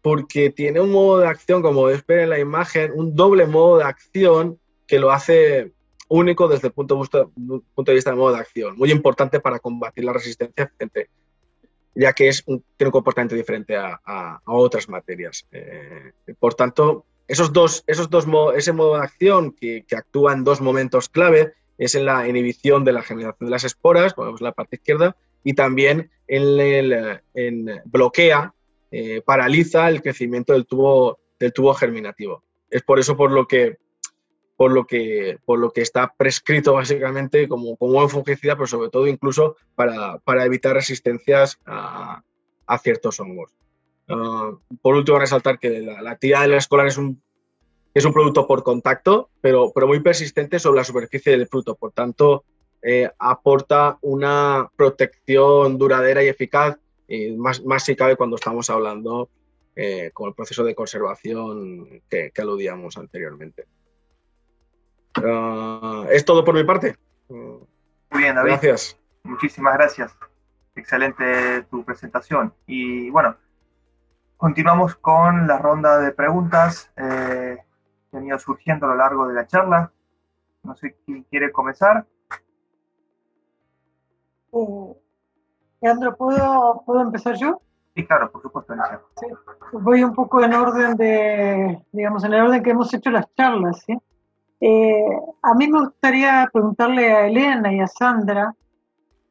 porque tiene un modo de acción, como podéis ver en la imagen, un doble modo de acción que lo hace único desde el punto de vista, punto de vista modo de acción. Muy importante para combatir la resistencia ya que es un, tiene un comportamiento diferente a, otras materias. Eh, por tanto, esos dos, esos dos, ese modo de acción que, que actúa en dos momentos clave es en la inhibición de la generación de las esporas, como vemos en la parte izquierda, y también en, el, en bloquea, eh, paraliza el crecimiento del tubo, germinativo. Es por eso por lo que, está prescrito básicamente como, como un fungicida, pero sobre todo incluso para, evitar resistencias a, ciertos hongos. Ah, por último, resaltar que la, la actividad del escolar es un producto por contacto, pero, pero muy persistente sobre la superficie del fruto. Por tanto, eh, aporta una protección duradera y eficaz, y más, más si cabe cuando estamos hablando eh, con el proceso de conservación que, aludíamos anteriormente. Ah, es todo por mi parte. Muy bien, David. Gracias. Muchísimas gracias. Excelente tu presentación. Y bueno, continuamos con la ronda de preguntas. Eh, venido surgiendo a lo largo de la charla. No sé quién quiere comenzar. Eh, Leandro, ¿puedo, ¿puedo empezar yo? Sí, claro, por supuesto, sí. Voy un poco en orden de, digamos, en el orden que hemos hecho las charlas, ¿sí? Eh, a mí me gustaría preguntarle a Elena y a Sandra,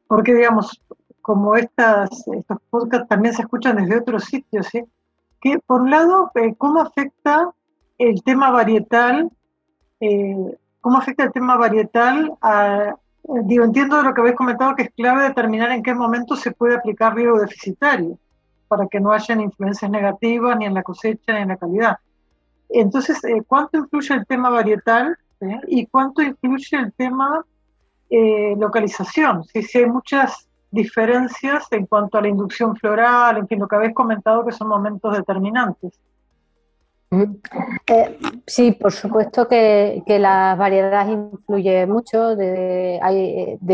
porque, digamos, como estas, estos podcasts también se escuchan desde otros sitios, ¿sí? Que, por un lado, eh, ¿cómo afecta el tema varietal, eh, cómo afecta el tema varietal a, digo, entiendo de lo que habéis comentado que es clave determinar en qué momento se puede aplicar riego deficitario para que no hayan influencias negativas ni en la cosecha ni en la calidad. Entonces, eh, ¿cuánto influye el tema varietal y cuánto influye el tema eh, localización? Si, si hay muchas diferencias en cuanto a la inducción floral, en fin, lo que habéis comentado que son momentos determinantes. Eh, sí, por supuesto que, la variedad influye mucho, de,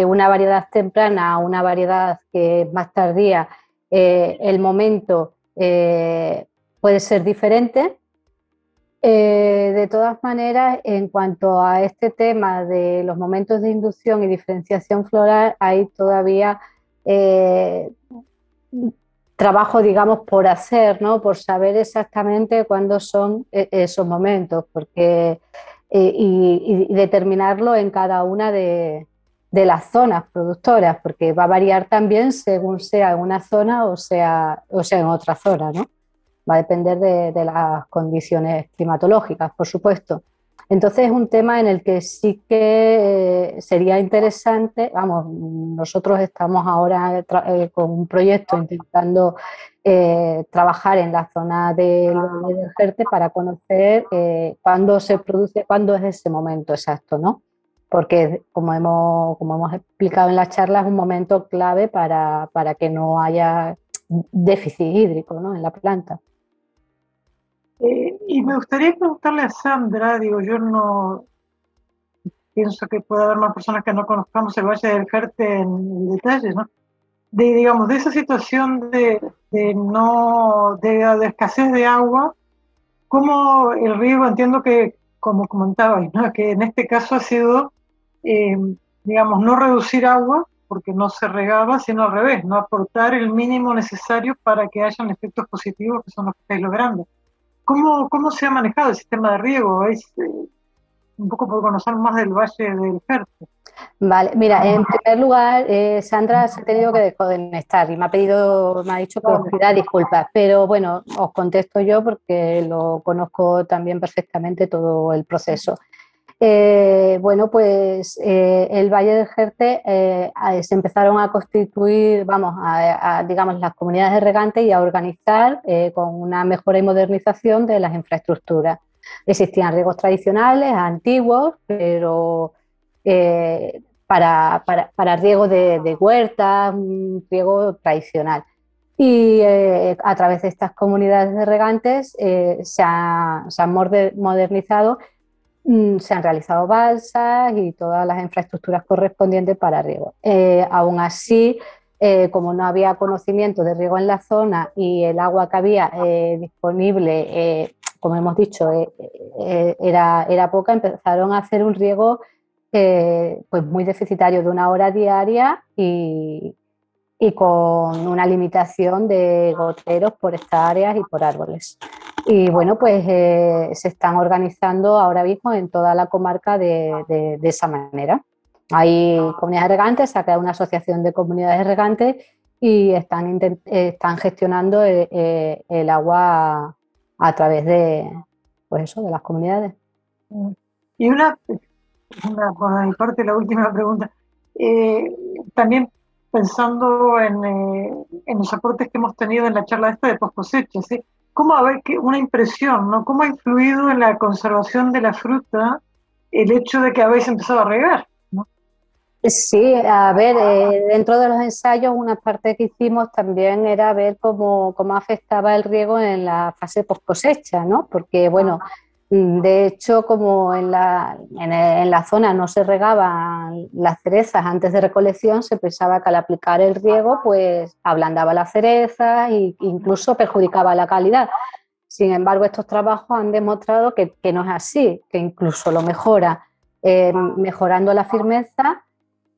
una variedad temprana a una variedad que es más tardía, eh, el momento eh, puede ser diferente. de todas maneras, en cuanto a este tema de los momentos de inducción y diferenciación floral, hay todavía trabajo, digamos, por hacer, ¿no? Por saber exactamente cuándo son eh, esos momentos, porque eh, y, determinarlo en cada una de, las zonas productoras, porque va a variar también según sea en una zona o sea, o sea en otra zona, ¿no? Va a depender de las condiciones climatológicas, por supuesto. Entonces es un tema en el que sí que eh, sería interesante, vamos, nosotros estamos ahora eh, con un proyecto intentando eh, trabajar en la zona del Jerte para conocer cuándo se produce, cuándo es ese momento exacto, ¿no? Porque como hemos, como hemos explicado en la charla, es un momento clave para, para que no haya déficit hídrico ¿no? en la planta. Eh, y me gustaría preguntarle a Sandra, digo, yo no pienso que pueda haber más personas que no conozcamos el Valle del Jerte en detalle, ¿no? De, digamos, de esa situación de, no, de, escasez de agua, como el riego, entiendo que, como comentabais, que en este caso ha sido, eh, digamos, no reducir agua, porque no se regaba, sino al revés, no aportar el mínimo necesario para que hayan efectos positivos que son los que estáis logrando. ¿Cómo, ¿Cómo se ha manejado el sistema de riego? Es eh, un poco por conocer más del Valle del Jerte. Vale, mira, en primer lugar, eh, Sandra se ha tenido que desconectar y me ha pedido, me ha dicho que os pida disculpas, pero bueno, os contesto yo porque lo conozco también perfectamente todo el proceso. Eh, bueno, pues eh, el Valle del Jerte eh, se empezaron a constituir, vamos, digamos, las comunidades de regantes y a organizar con una mejora y modernización de las infraestructuras. Existían riegos tradicionales, antiguos, pero para, para, riego de, huertas, riego tradicional. Y a través de estas comunidades de regantes se, ha, se, han modernizado se han realizado balsas y todas las infraestructuras correspondientes para riego. Eh, aún así, eh, como no había conocimiento de riego en la zona y el agua que había eh, disponible, como hemos dicho, era, era poca, empezaron a hacer un riego pues muy deficitario de una hora diaria y, y con una limitación de goteros por hectáreas y por árboles. Y bueno, pues eh, se están organizando ahora mismo en toda la comarca de, de, esa manera. Hay comunidades regantes, se ha creado una asociación de comunidades regantes y están, están gestionando el, eh, eh, el, agua a través de, pues eso, de las comunidades. Y una, una por mi parte, la última pregunta. también pensando en, en, los aportes que hemos tenido en la charla esta de post cosecha, ¿sí? ¿Cómo, a ver, una impresión, ¿no? ¿Cómo ha influido en la conservación de la fruta el hecho de que habéis empezado a regar? Sí, a ver, eh, dentro de los ensayos, una parte que hicimos también era ver cómo, cómo afectaba el riego en la fase post cosecha, ¿no? Porque, bueno, de hecho, como en la, en, la, zona no se regaban las cerezas antes de recolección, se pensaba que al aplicar el riego, pues ablandaba las cerezas e incluso perjudicaba la calidad. Sin embargo, estos trabajos han demostrado que, no es así, que incluso lo mejora, eh, mejorando la firmeza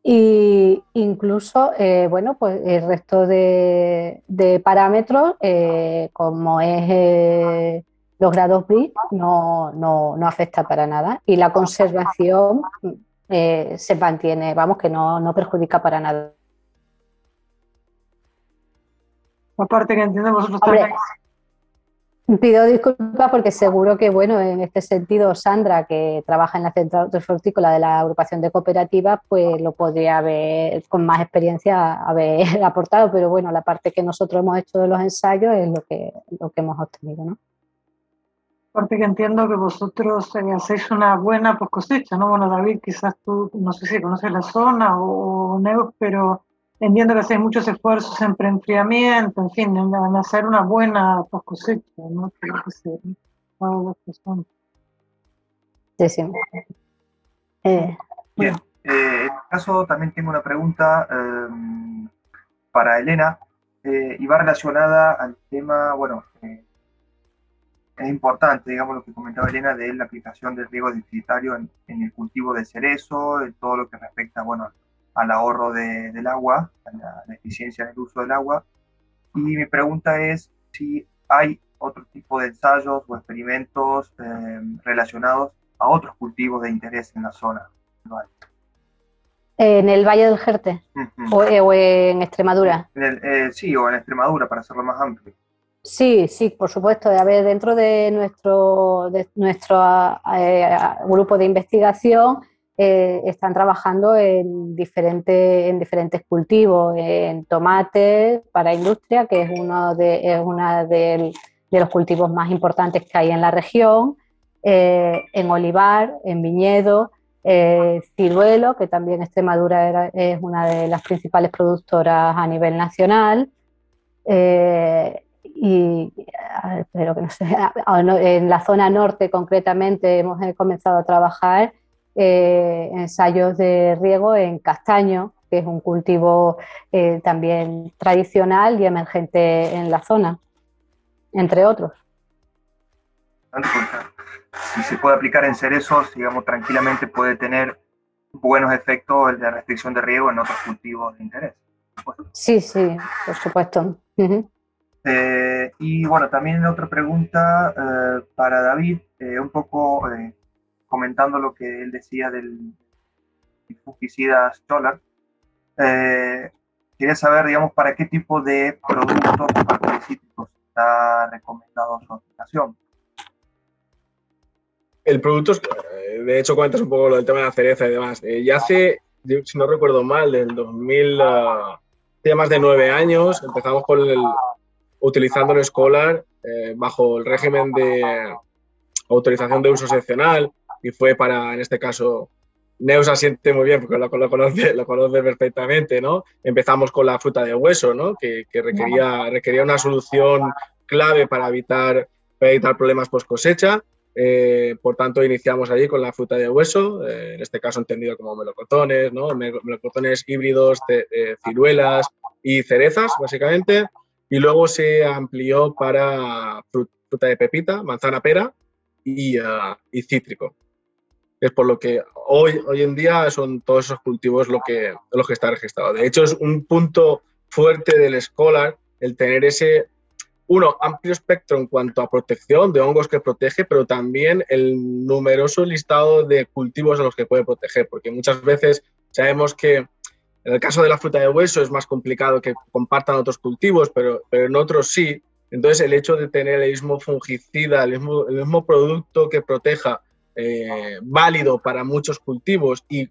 e incluso, eh, bueno, pues el resto de, parámetros, eh, como es los grados BRIC no, no, no, afecta para nada y la conservación eh, se mantiene, vamos, que no, no perjudica para nada. Aparte que entendemos Pido disculpas porque seguro que, bueno, en este sentido, Sandra, que trabaja en la central frutícola de la agrupación de cooperativas, pues lo podría haber, con más experiencia, haber aportado, pero bueno, la parte que nosotros hemos hecho de los ensayos es lo que, lo que hemos obtenido, ¿no? Aparte que entiendo que vosotros eh, hacéis una buena post cosecha, ¿no? Bueno, David, quizás tú, no sé si conoces la zona o, Neus, pero entiendo que hacéis muchos esfuerzos en preenfriamiento, en fin, en, hacer una buena post cosecha, ¿no? Sí, sí. Eh, Bien, eh, en este caso también tengo una pregunta em, para Elena eh, y va relacionada al tema, bueno, es importante, digamos, lo que comentaba Elena de la aplicación del riego deficitario en, el cultivo de cerezo, en todo lo que respecta, bueno, al ahorro del agua, a la, eficiencia en el uso del agua. Y mi pregunta es si hay otro tipo de ensayos o experimentos em, relacionados a otros cultivos de interés en la zona. ¿En el Valle del Jerte? Eh, o, en Extremadura? Eh, sí, o en Extremadura, para hacerlo más amplio. Sí, sí, por supuesto. A ver, dentro de nuestro, nuestro eh, grupo de investigación están trabajando en, diferentes en diferentes cultivos, en tomate para industria, que es uno de, es una de, los cultivos más importantes que hay en la región, en olivar, en viñedo, eh, ciruelo, que también Extremadura es una de las principales productoras a nivel nacional. Eh, y que no sé, en la zona norte concretamente hemos comenzado a trabajar eh, ensayos de riego en castaño, que es un cultivo también tradicional y emergente en la zona, entre otros si se puede aplicar en cerezos, digamos, tranquilamente puede tener buenos efectos de restricción de riego en otros cultivos de interés. Sí, sí, por supuesto. Eh, y bueno, también otra pregunta eh, para David, eh, un poco comentando lo que él decía del fungicida Stolar. quería saber, digamos, para qué tipo de productos cítricos está recomendado su aplicación el producto, eh, de hecho cuentas un poco lo del tema de la cereza y demás. Eh, ya hace, si no recuerdo mal, del 2000, uh, ya más de nueve años, empezamos con el, utilizando el Scholar eh, bajo el régimen de autorización de uso excepcional y fue para, en este caso, Neus asiente muy bien porque lo, conoce, lo conoce perfectamente, ¿no? Empezamos con la fruta de hueso, ¿no? Que, que requería, requería una solución clave para evitar, para evitar problemas post cosecha eh, por tanto, iniciamos allí con la fruta de hueso, eh, en este caso entendido como melocotones, ¿no? melocotones híbridos, eh, ciruelas y cerezas, básicamente. Y luego se amplió para fruta de pepita, manzana pera y, uh, y cítrico. Es por lo que hoy, hoy en día son todos esos cultivos lo que, lo que está registrado. De hecho, es un punto fuerte del Scholar el tener ese uno, amplio espectro en cuanto a protección de hongos que protege, pero también el numeroso listado de cultivos a los que puede proteger, porque muchas veces sabemos que en el caso de la fruta de hueso es más complicado que compartan otros cultivos, pero, en otros sí. Entonces, el hecho de tener el mismo fungicida, el mismo, el mismo producto que proteja eh, válido para muchos cultivos y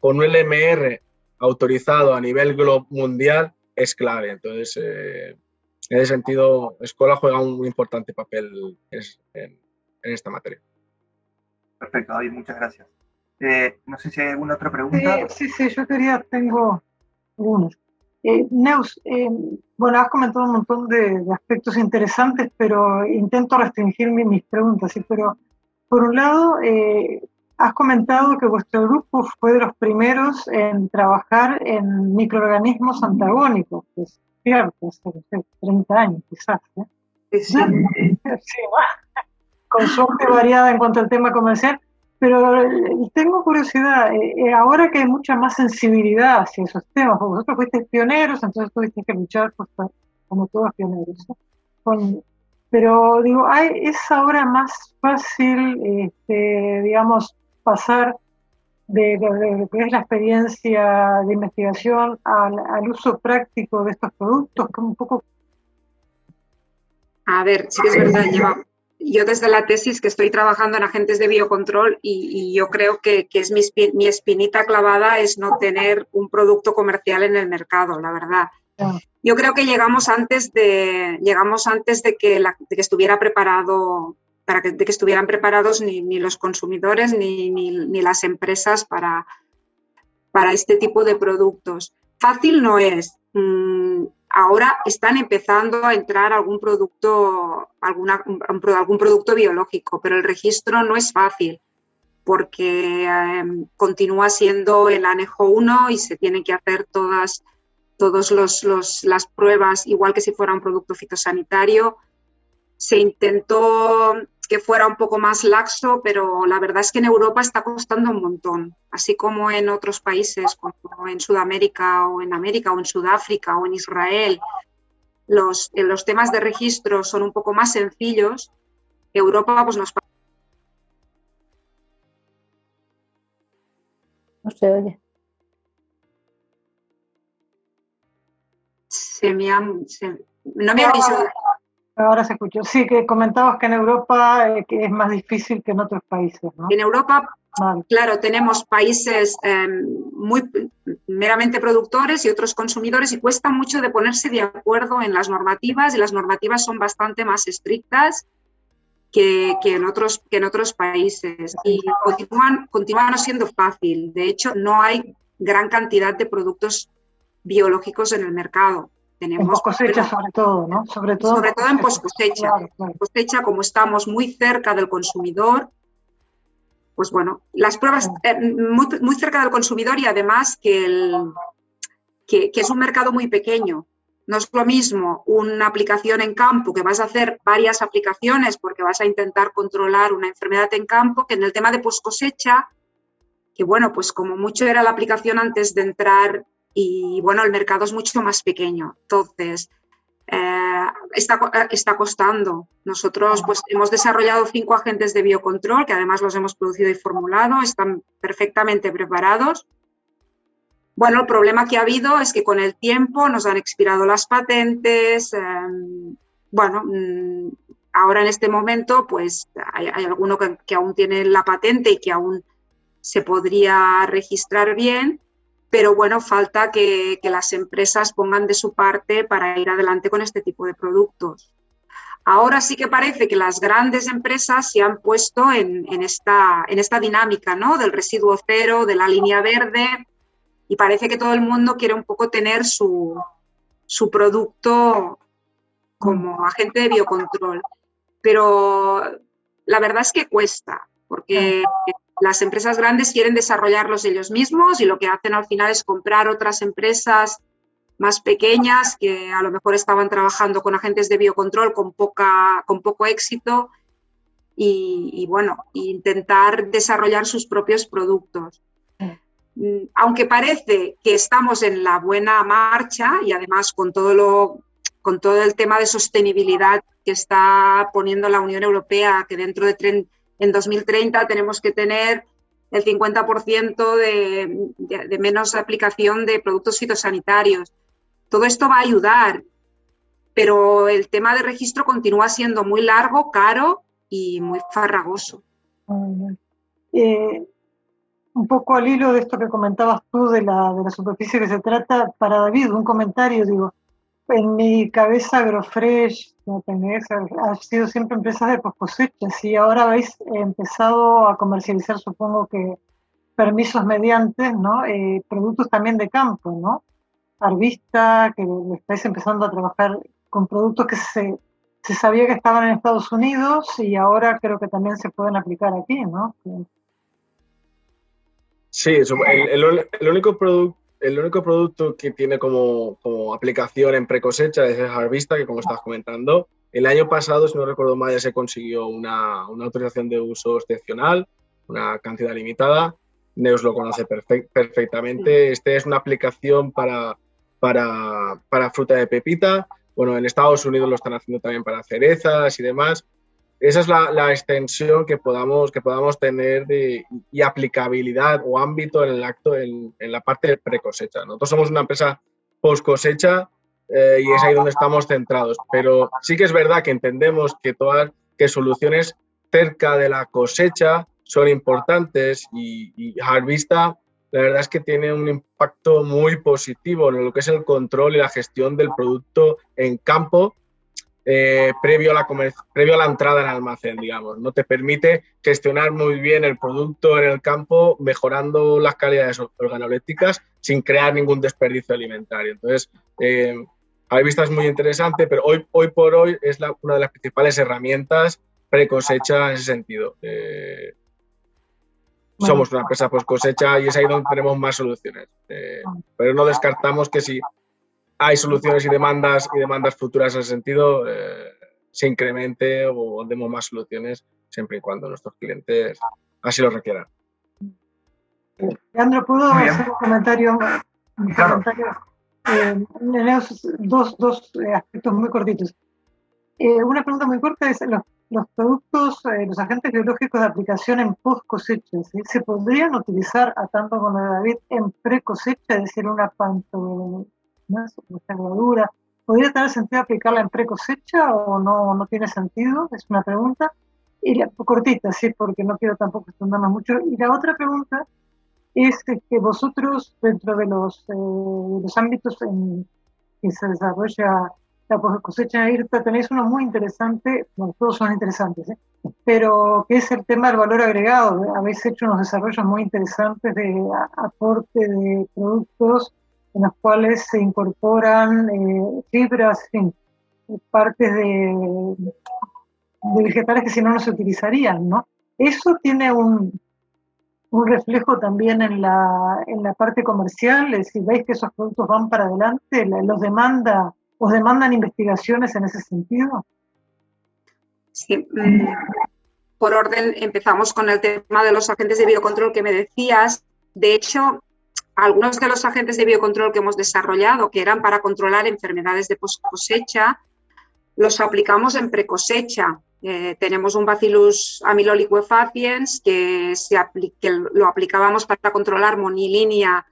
con un LMR autorizado a nivel mundial es clave. Entonces, eh, en ese sentido, Escola juega un importante papel en, esta materia. Perfecto, David, muchas gracias. Eh, no sé si hay alguna otra pregunta. sí, sí, yo quería, tengo algunas. Eh, Neus, eh, bueno, has comentado un montón de, aspectos interesantes, pero intento restringir mis preguntas. ¿sí? Pero, por un lado, has comentado que vuestro grupo fue de los primeros en trabajar en microorganismos antagónicos, cierto, hace 30 años quizás. Sí, con suerte variada en cuanto al tema comercial, pero eh, tengo curiosidad, eh, eh, ahora que hay mucha más sensibilidad hacia esos temas, vosotros fuisteis pioneros, entonces tuviste que luchar pues, como todos pioneros. pero digo, ¿es ahora más fácil, este, digamos, pasar de, lo que es la experiencia de investigación al, uso práctico de estos productos, como un poco... A ver, sí que es verdad, yo desde la tesis que estoy trabajando en agentes de biocontrol y, yo creo que, es mi, mi, espinita clavada es no tener un producto comercial en el mercado, la verdad. Yo creo que llegamos antes de, llegamos antes de que, la, de que estuviera preparado para que, que estuvieran preparados ni, ni los consumidores ni, ni, las empresas para, para este tipo de productos. Fácil no es. Mm, ahora están empezando a entrar algún producto, algún producto biológico, pero el registro no es fácil porque em, continúa siendo el anejo 1 y se tienen que hacer todas las pruebas igual que si fuera un producto fitosanitario. Se intentó que fuera un poco más laxo, pero la verdad es que en Europa está costando un montón, así como en otros países, como en Sudamérica o en América o en Sudáfrica o en Israel. Los, los temas de registro son un poco más sencillos. Europa pues, nos No se oye. Se me han, no me habéis Ahora se escuchó. Sí, que comentabas que en Europa eh, que es más difícil que en otros países, ¿no? En Europa, claro, tenemos países em, muy meramente productores y otros consumidores y cuesta mucho de ponerse de acuerdo en las normativas y las normativas son bastante más estrictas que, en, otros, que en otros países y continúan, continúan no siendo fácil. De hecho, no hay gran cantidad de productos biológicos en el mercado. Tenemos, en cosecha sobre todo, ¿no? Sobre todo, sobre todo en post cosecha. cosecha, como estamos muy cerca del consumidor, pues bueno, las pruebas eh, muy, muy, cerca del consumidor y además que, el, que, que, es un mercado muy pequeño. No es lo mismo una aplicación en campo, que vas a hacer varias aplicaciones porque vas a intentar controlar una enfermedad en campo, que en el tema de post cosecha, que bueno, pues como mucho era la aplicación antes de entrar y bueno, el mercado es mucho más pequeño. Entonces, eh, está, está costando. Nosotros pues hemos desarrollado cinco agentes de biocontrol que además los hemos producido y formulado, están perfectamente preparados. Bueno, el problema que ha habido es que con el tiempo nos han expirado las patentes. Em, bueno, mm, ahora en este momento pues hay, alguno que, que aún tiene la patente y que aún se podría registrar bien, pero bueno, falta que, las empresas pongan de su parte para ir adelante con este tipo de productos. Ahora sí que parece que las grandes empresas se han puesto en, esta, dinámica del residuo cero, de la línea verde, y parece que todo el mundo quiere un poco tener su producto como agente de biocontrol. Pero la verdad es que cuesta, porque las empresas grandes quieren desarrollarlos ellos mismos y lo que hacen al final es comprar otras empresas más pequeñas que a lo mejor estaban trabajando con agentes de biocontrol con, poca, con poco éxito y, bueno, intentar desarrollar sus propios productos. Mm, aunque parece que estamos en la buena marcha y además con todo, lo, con todo el tema de sostenibilidad que está poniendo la Unión Europea, que dentro de en 2030 tenemos que tener el 50% de, menos aplicación de productos fitosanitarios. Todo esto va a ayudar, pero el tema de registro continúa siendo muy largo, caro y muy farragoso. Eh, un poco al hilo de esto que comentabas tú de la, de la superficie que se trata, para David, un comentario, digo, en mi cabeza AgroFresh, ha sido siempre empresas de post cosecha. Si ahora habéis empezado a comercializar, supongo que permisos mediante, ¿no? Eh, productos también de campo, ¿no? Arvista, que estáis empezando a trabajar con productos que se, se sabía que estaban en Estados Unidos y ahora creo que también se pueden aplicar aquí, ¿no? Sí, el, el único producto el único producto que tiene como, aplicación en precosecha es el Harvista, que como estás comentando, el año pasado, si no recuerdo mal, ya se consiguió una, autorización de uso excepcional, una cantidad limitada. Neus lo conoce perfectamente. Este es una aplicación para, para, para fruta de pepita. Bueno, en Estados Unidos lo están haciendo también para cerezas y demás esa es la, extensión que podamos, que podamos tener de, y aplicabilidad o ámbito en el acto en, la parte de pre-cosecha. Nosotros somos una empresa post cosecha eh, y es ahí donde estamos centrados. Pero sí que es verdad que entendemos que todas que soluciones cerca de la cosecha son importantes y, y Harvista la verdad es que tiene un impacto muy positivo en lo que es el control y la gestión del producto en campo eh, previo, a la previo a la entrada en el almacén, digamos. No te permite gestionar muy bien el producto en el campo, mejorando las calidades organolépticas sin crear ningún desperdicio alimentario. Entonces, eh, a vista es muy interesante, pero hoy, hoy por hoy es una de las principales herramientas pre-cosecha en ese sentido. Eh, somos una empresa post cosecha y es ahí donde tenemos más soluciones. Eh, pero no descartamos que si hay soluciones y demandas y demandas futuras en ese sentido, eh, se incremente o demos más soluciones siempre y cuando nuestros clientes así lo requieran. Leandro, ¿puedo hacer un comentario? Eh, dos, dos aspectos muy cortitos. una pregunta muy corta es, los los productos, eh, los agentes biológicos de aplicación en post cosecha, ¿se podrían utilizar, a tanto como David, en pre cosecha, es decir, una panto, una levadura? ¿Podría tener sentido aplicarla en pre cosecha o no, no tiene sentido? Es una pregunta. Y la, cortita, sí, porque no quiero tampoco extendernos mucho. Y la otra pregunta es que vosotros, dentro de los, eh, los ámbitos en que se desarrolla la cosecha IRTA tenéis uno muy interesante, bueno, todos son interesantes, ¿eh? pero que es el tema del valor agregado. Habéis hecho unos desarrollos muy interesantes de aporte de productos en los cuales se incorporan eh, fibras, en partes de, de, vegetales que si no no se utilizarían, ¿no? Eso tiene un, un reflejo también en la, en la parte comercial, si veis que esos productos van para adelante, los demanda ¿Os demandan investigaciones en ese sentido? Sí. Mm, por orden, empezamos con el tema de los agentes de biocontrol que me decías. De hecho, algunos de los agentes de biocontrol que hemos desarrollado, que eran para controlar enfermedades de post cosecha, los aplicamos en precosecha. Eh, tenemos un Bacillus amyloliquefaciens que, se que lo aplicábamos para controlar monilínea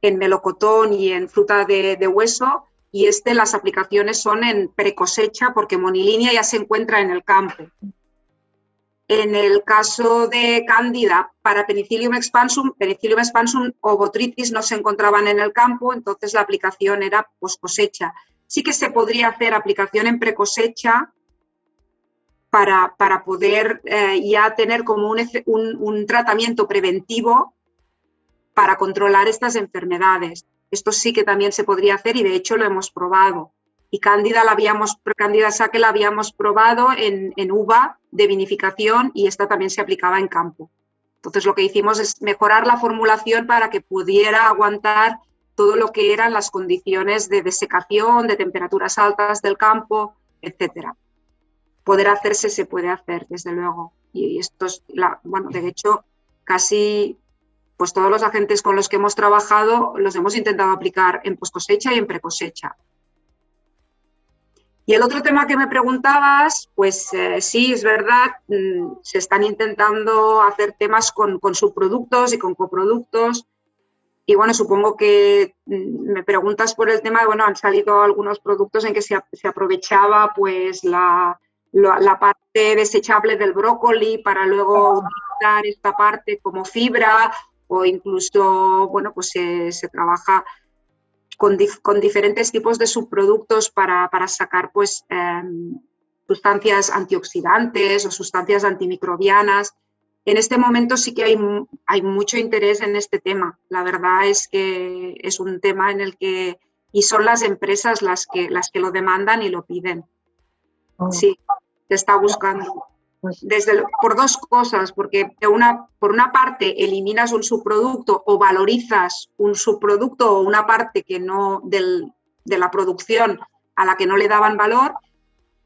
en melocotón y en fruta de hueso y este las aplicaciones son en precosecha porque monilínea ya se encuentra en el campo. En el caso de Cándida, para Penicillium expansum, Penicillium expansum o Botrytis no se encontraban en el campo, entonces la aplicación era post cosecha. Sí que se podría hacer aplicación en precosecha para, para poder eh, ya tener como un, un tratamiento preventivo para controlar estas enfermedades. Esto sí que también se podría hacer y de hecho lo hemos probado. Y Cándida la habíamos, Cándida Saque la habíamos probado en, uva de vinificación y esta también se aplicaba en campo. Entonces lo que hicimos es mejorar la formulación para que pudiera aguantar todo lo que eran las condiciones de desecación, de temperaturas altas del campo, etcétera. Poder hacerse se puede hacer, desde luego. Y esto es, la, bueno, de hecho, casi pues todos los agentes con los que hemos trabajado los hemos intentado aplicar en post cosecha y en pre cosecha. Y el otro tema que me preguntabas, pues eh, sí, es verdad, mm, se están intentando hacer temas con, subproductos y con coproductos. Y bueno, supongo que mm, me preguntas por el tema, bueno, han salido algunos productos en que se, aprovechaba pues la, la, parte desechable del brócoli para luego utilizar esta parte como fibra o incluso, bueno, pues se, trabaja con, diferentes tipos de subproductos para, sacar pues em, sustancias antioxidantes o sustancias antimicrobianas. En este momento sí que hay, hay mucho interés en este tema. La verdad es que es un tema en el que, y son las empresas las que, las que lo demandan y lo piden. Oh. Sí, se está buscando. Desde, por dos cosas, porque una, por una parte eliminas un subproducto o valorizas un subproducto o una parte que no del, de la producción a la que no le daban valor,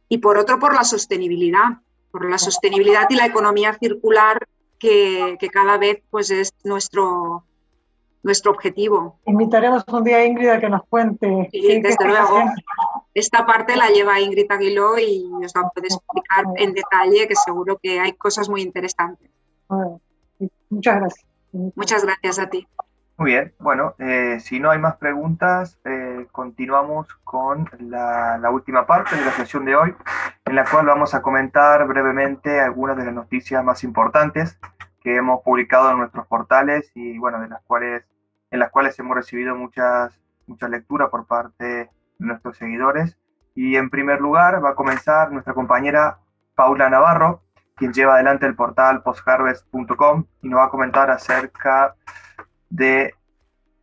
y por otro por la sostenibilidad, por la sostenibilidad y la economía circular que, que cada vez pues es nuestro, nuestro objetivo. Invitaremos un día a Ingrid a que nos cuente. Sí, desde luego. Esta parte la lleva Ingrid Aguiló y os va a poder explicar en detalle que seguro que hay cosas muy interesantes. muchas gracias. Muchas gracias a ti. Muy bien, bueno, eh, si no hay más preguntas, eh, continuamos con la, la, última parte de la sesión de hoy, en la cual vamos a comentar brevemente algunas de las noticias más importantes que hemos publicado en nuestros portales y bueno, de las cuales, en las cuales hemos recibido muchas, mucha lectura por parte de nuestros seguidores. Y en primer lugar va a comenzar nuestra compañera Paula Navarro, quien lleva adelante el portal postharvest.com y nos va a comentar acerca de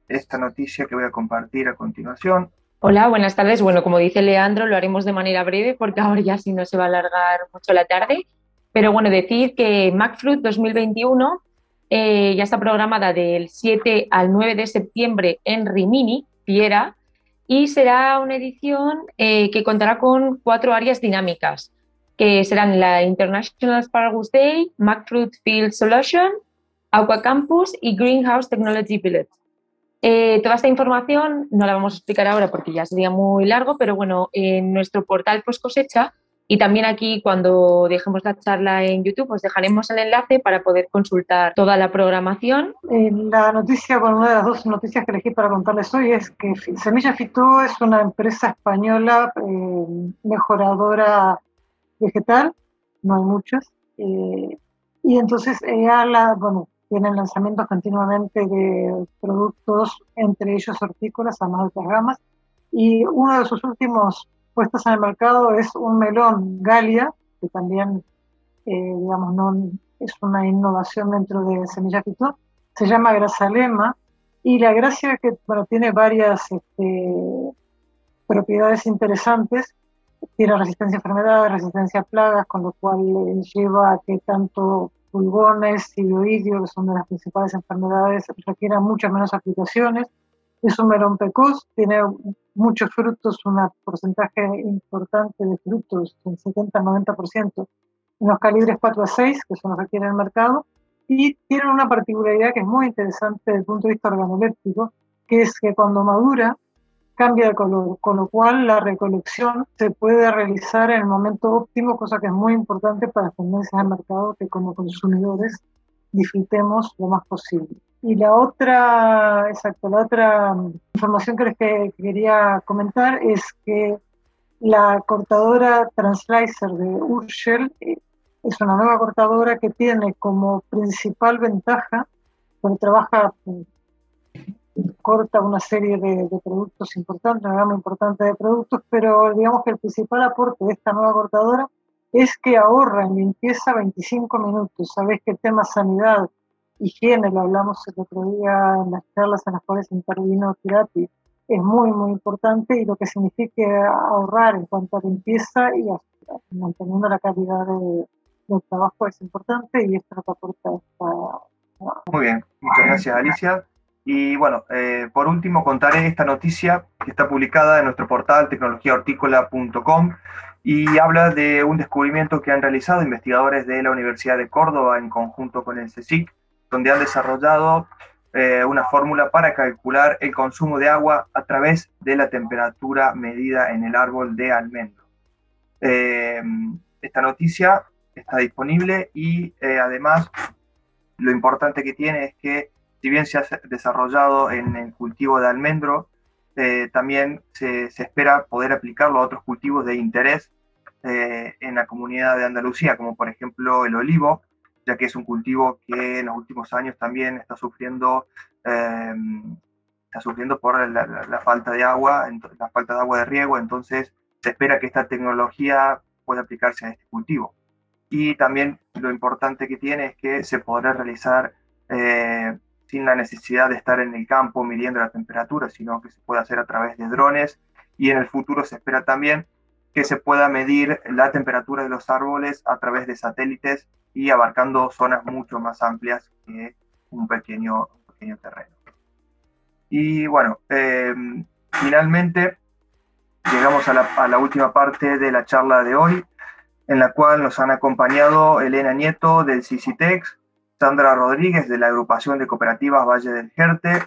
esta noticia que voy a compartir a continuación. Hola, buenas tardes. Bueno, como dice Leandro, lo haremos de manera breve porque ahora ya sí no se va a alargar mucho la tarde. Pero bueno, decir que MacFruit 2021 eh, ya está programada del 7 al 9 de septiembre en Rimini, Piera, y será una edición eh, que contará con cuatro áreas dinámicas, que serán la International Asparagus Day, MacFruit Field Solution, Aqua Campus y Greenhouse Technology Village. Eh, toda esta información no la vamos a explicar ahora porque ya sería muy largo, pero bueno, en nuestro portal post cosecha y también aquí, cuando dejemos la charla en YouTube, os dejaremos el enlace para poder consultar toda la programación. la noticia, bueno, una de las dos noticias que elegí para contarles hoy es que Semilla Fitú es una empresa española eh, mejoradora vegetal, no hay muchas, eh, y entonces ella la, bueno, tienen lanzamientos continuamente de productos, entre ellos hortícolas a más altas gamas, y uno de sus últimos puestas en el mercado es un melón Galia, que también, eh, digamos, no es una innovación dentro de Semilla Fitó, se llama Grasalema, y la gracia es que tiene varias este, propiedades interesantes, tiene resistencia a enfermedades, resistencia a plagas, con lo cual lleva a que tanto pulgones y oídio, que son de las principales enfermedades, requieran muchas menos aplicaciones. Es un melón precoz, tiene muchos frutos, un porcentaje importante de frutos, un 70-90%, en los calibres 4 a 6, que son los que tiene el mercado, y tienen una particularidad que es muy interesante desde el punto de vista organoléptico, que es que cuando madura cambia de color, con lo cual la recolección se puede realizar en el momento óptimo, cosa que es muy importante para las tendencias del mercado que como consumidores disfrutemos lo más posible. Y la otra, exacto, la otra información que les quería comentar es que la cortadora Translicer de Urshel eh, es una nueva cortadora que tiene como principal ventaja, porque trabaja, corta una serie de, de, productos importantes, una gama importante de productos, pero digamos que el principal aporte de esta nueva cortadora es que ahorra en limpieza 25 minutos. Sabés que el tema sanidad higiene, lo hablamos el otro día en las charlas en las cuales intervino Tirapi, es muy, muy importante y lo que significa ahorrar en cuanto a limpieza y manteniendo la calidad de, del trabajo es importante y esto es lo aporta esta... Muy bien, muchas gracias Alicia. Y bueno, eh, por último contaré esta noticia que está publicada en nuestro portal tecnologiahortícola.com y habla de un descubrimiento que han realizado investigadores de la Universidad de Córdoba en conjunto con el CSIC donde han desarrollado eh, una fórmula para calcular el consumo de agua a través de la temperatura medida en el árbol de almendro. Eh, esta noticia está disponible y eh, además lo importante que tiene es que si bien se ha desarrollado en el cultivo de almendro, también se, se, espera poder aplicarlo a otros cultivos de interés en la comunidad de Andalucía, como por ejemplo el olivo, ya que es un cultivo que en los últimos años también está sufriendo, em, está sufriendo por la, falta de agua, la falta de agua de riego, entonces se espera que esta tecnología pueda aplicarse a este cultivo. Y también lo importante que tiene es que se podrá realizar eh, sin la necesidad de estar en el campo midiendo la temperatura, sino que se puede hacer a través de drones y en el futuro se espera también que se pueda medir la temperatura de los árboles a través de satélites y abarcando zonas mucho más amplias que un pequeño, pequeño terreno. Y bueno, em, finalmente llegamos a la, a la, última parte de la charla de hoy, en la cual nos han acompañado Elena Nieto del CICITEX, Sandra Rodríguez de la agrupación de cooperativas Valle del Jerte,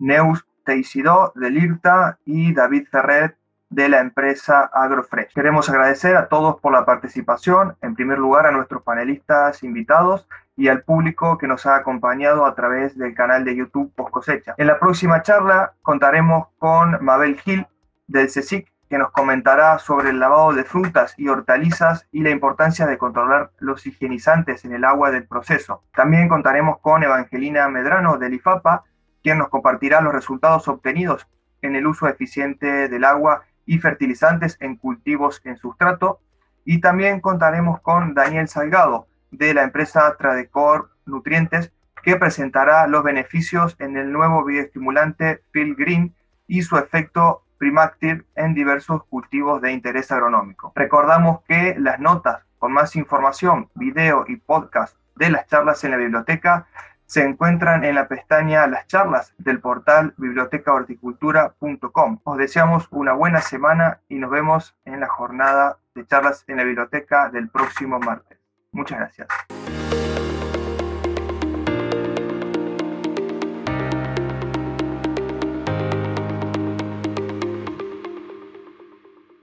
Neus Teisidó del IRTA y David Ferret de la empresa AgroFresh. Queremos agradecer a todos por la participación, en primer lugar a nuestros panelistas invitados y al público que nos ha acompañado a través del canal de YouTube Post Cosecha. En la próxima charla contaremos con Mabel Gil del CSIC, que nos comentará sobre el lavado de frutas y hortalizas y la importancia de controlar los higienizantes en el agua del proceso. También contaremos con Evangelina Medrano del IFAPA, quien nos compartirá los resultados obtenidos en el uso eficiente del agua y fertilizantes en cultivos en sustrato. Y también contaremos con Daniel Salgado de la empresa Tradecor Nutrientes que presentará los beneficios en el nuevo bioestimulante Phil Green y su efecto Primactive en diversos cultivos de interés agronómico. Recordamos que las notas con más información, video y podcast de las charlas en la biblioteca se encuentran en la pestaña Las charlas del portal bibliotecahorticultura.com. Os deseamos una buena semana y nos vemos en la jornada de charlas en la biblioteca del próximo martes. Muchas gracias.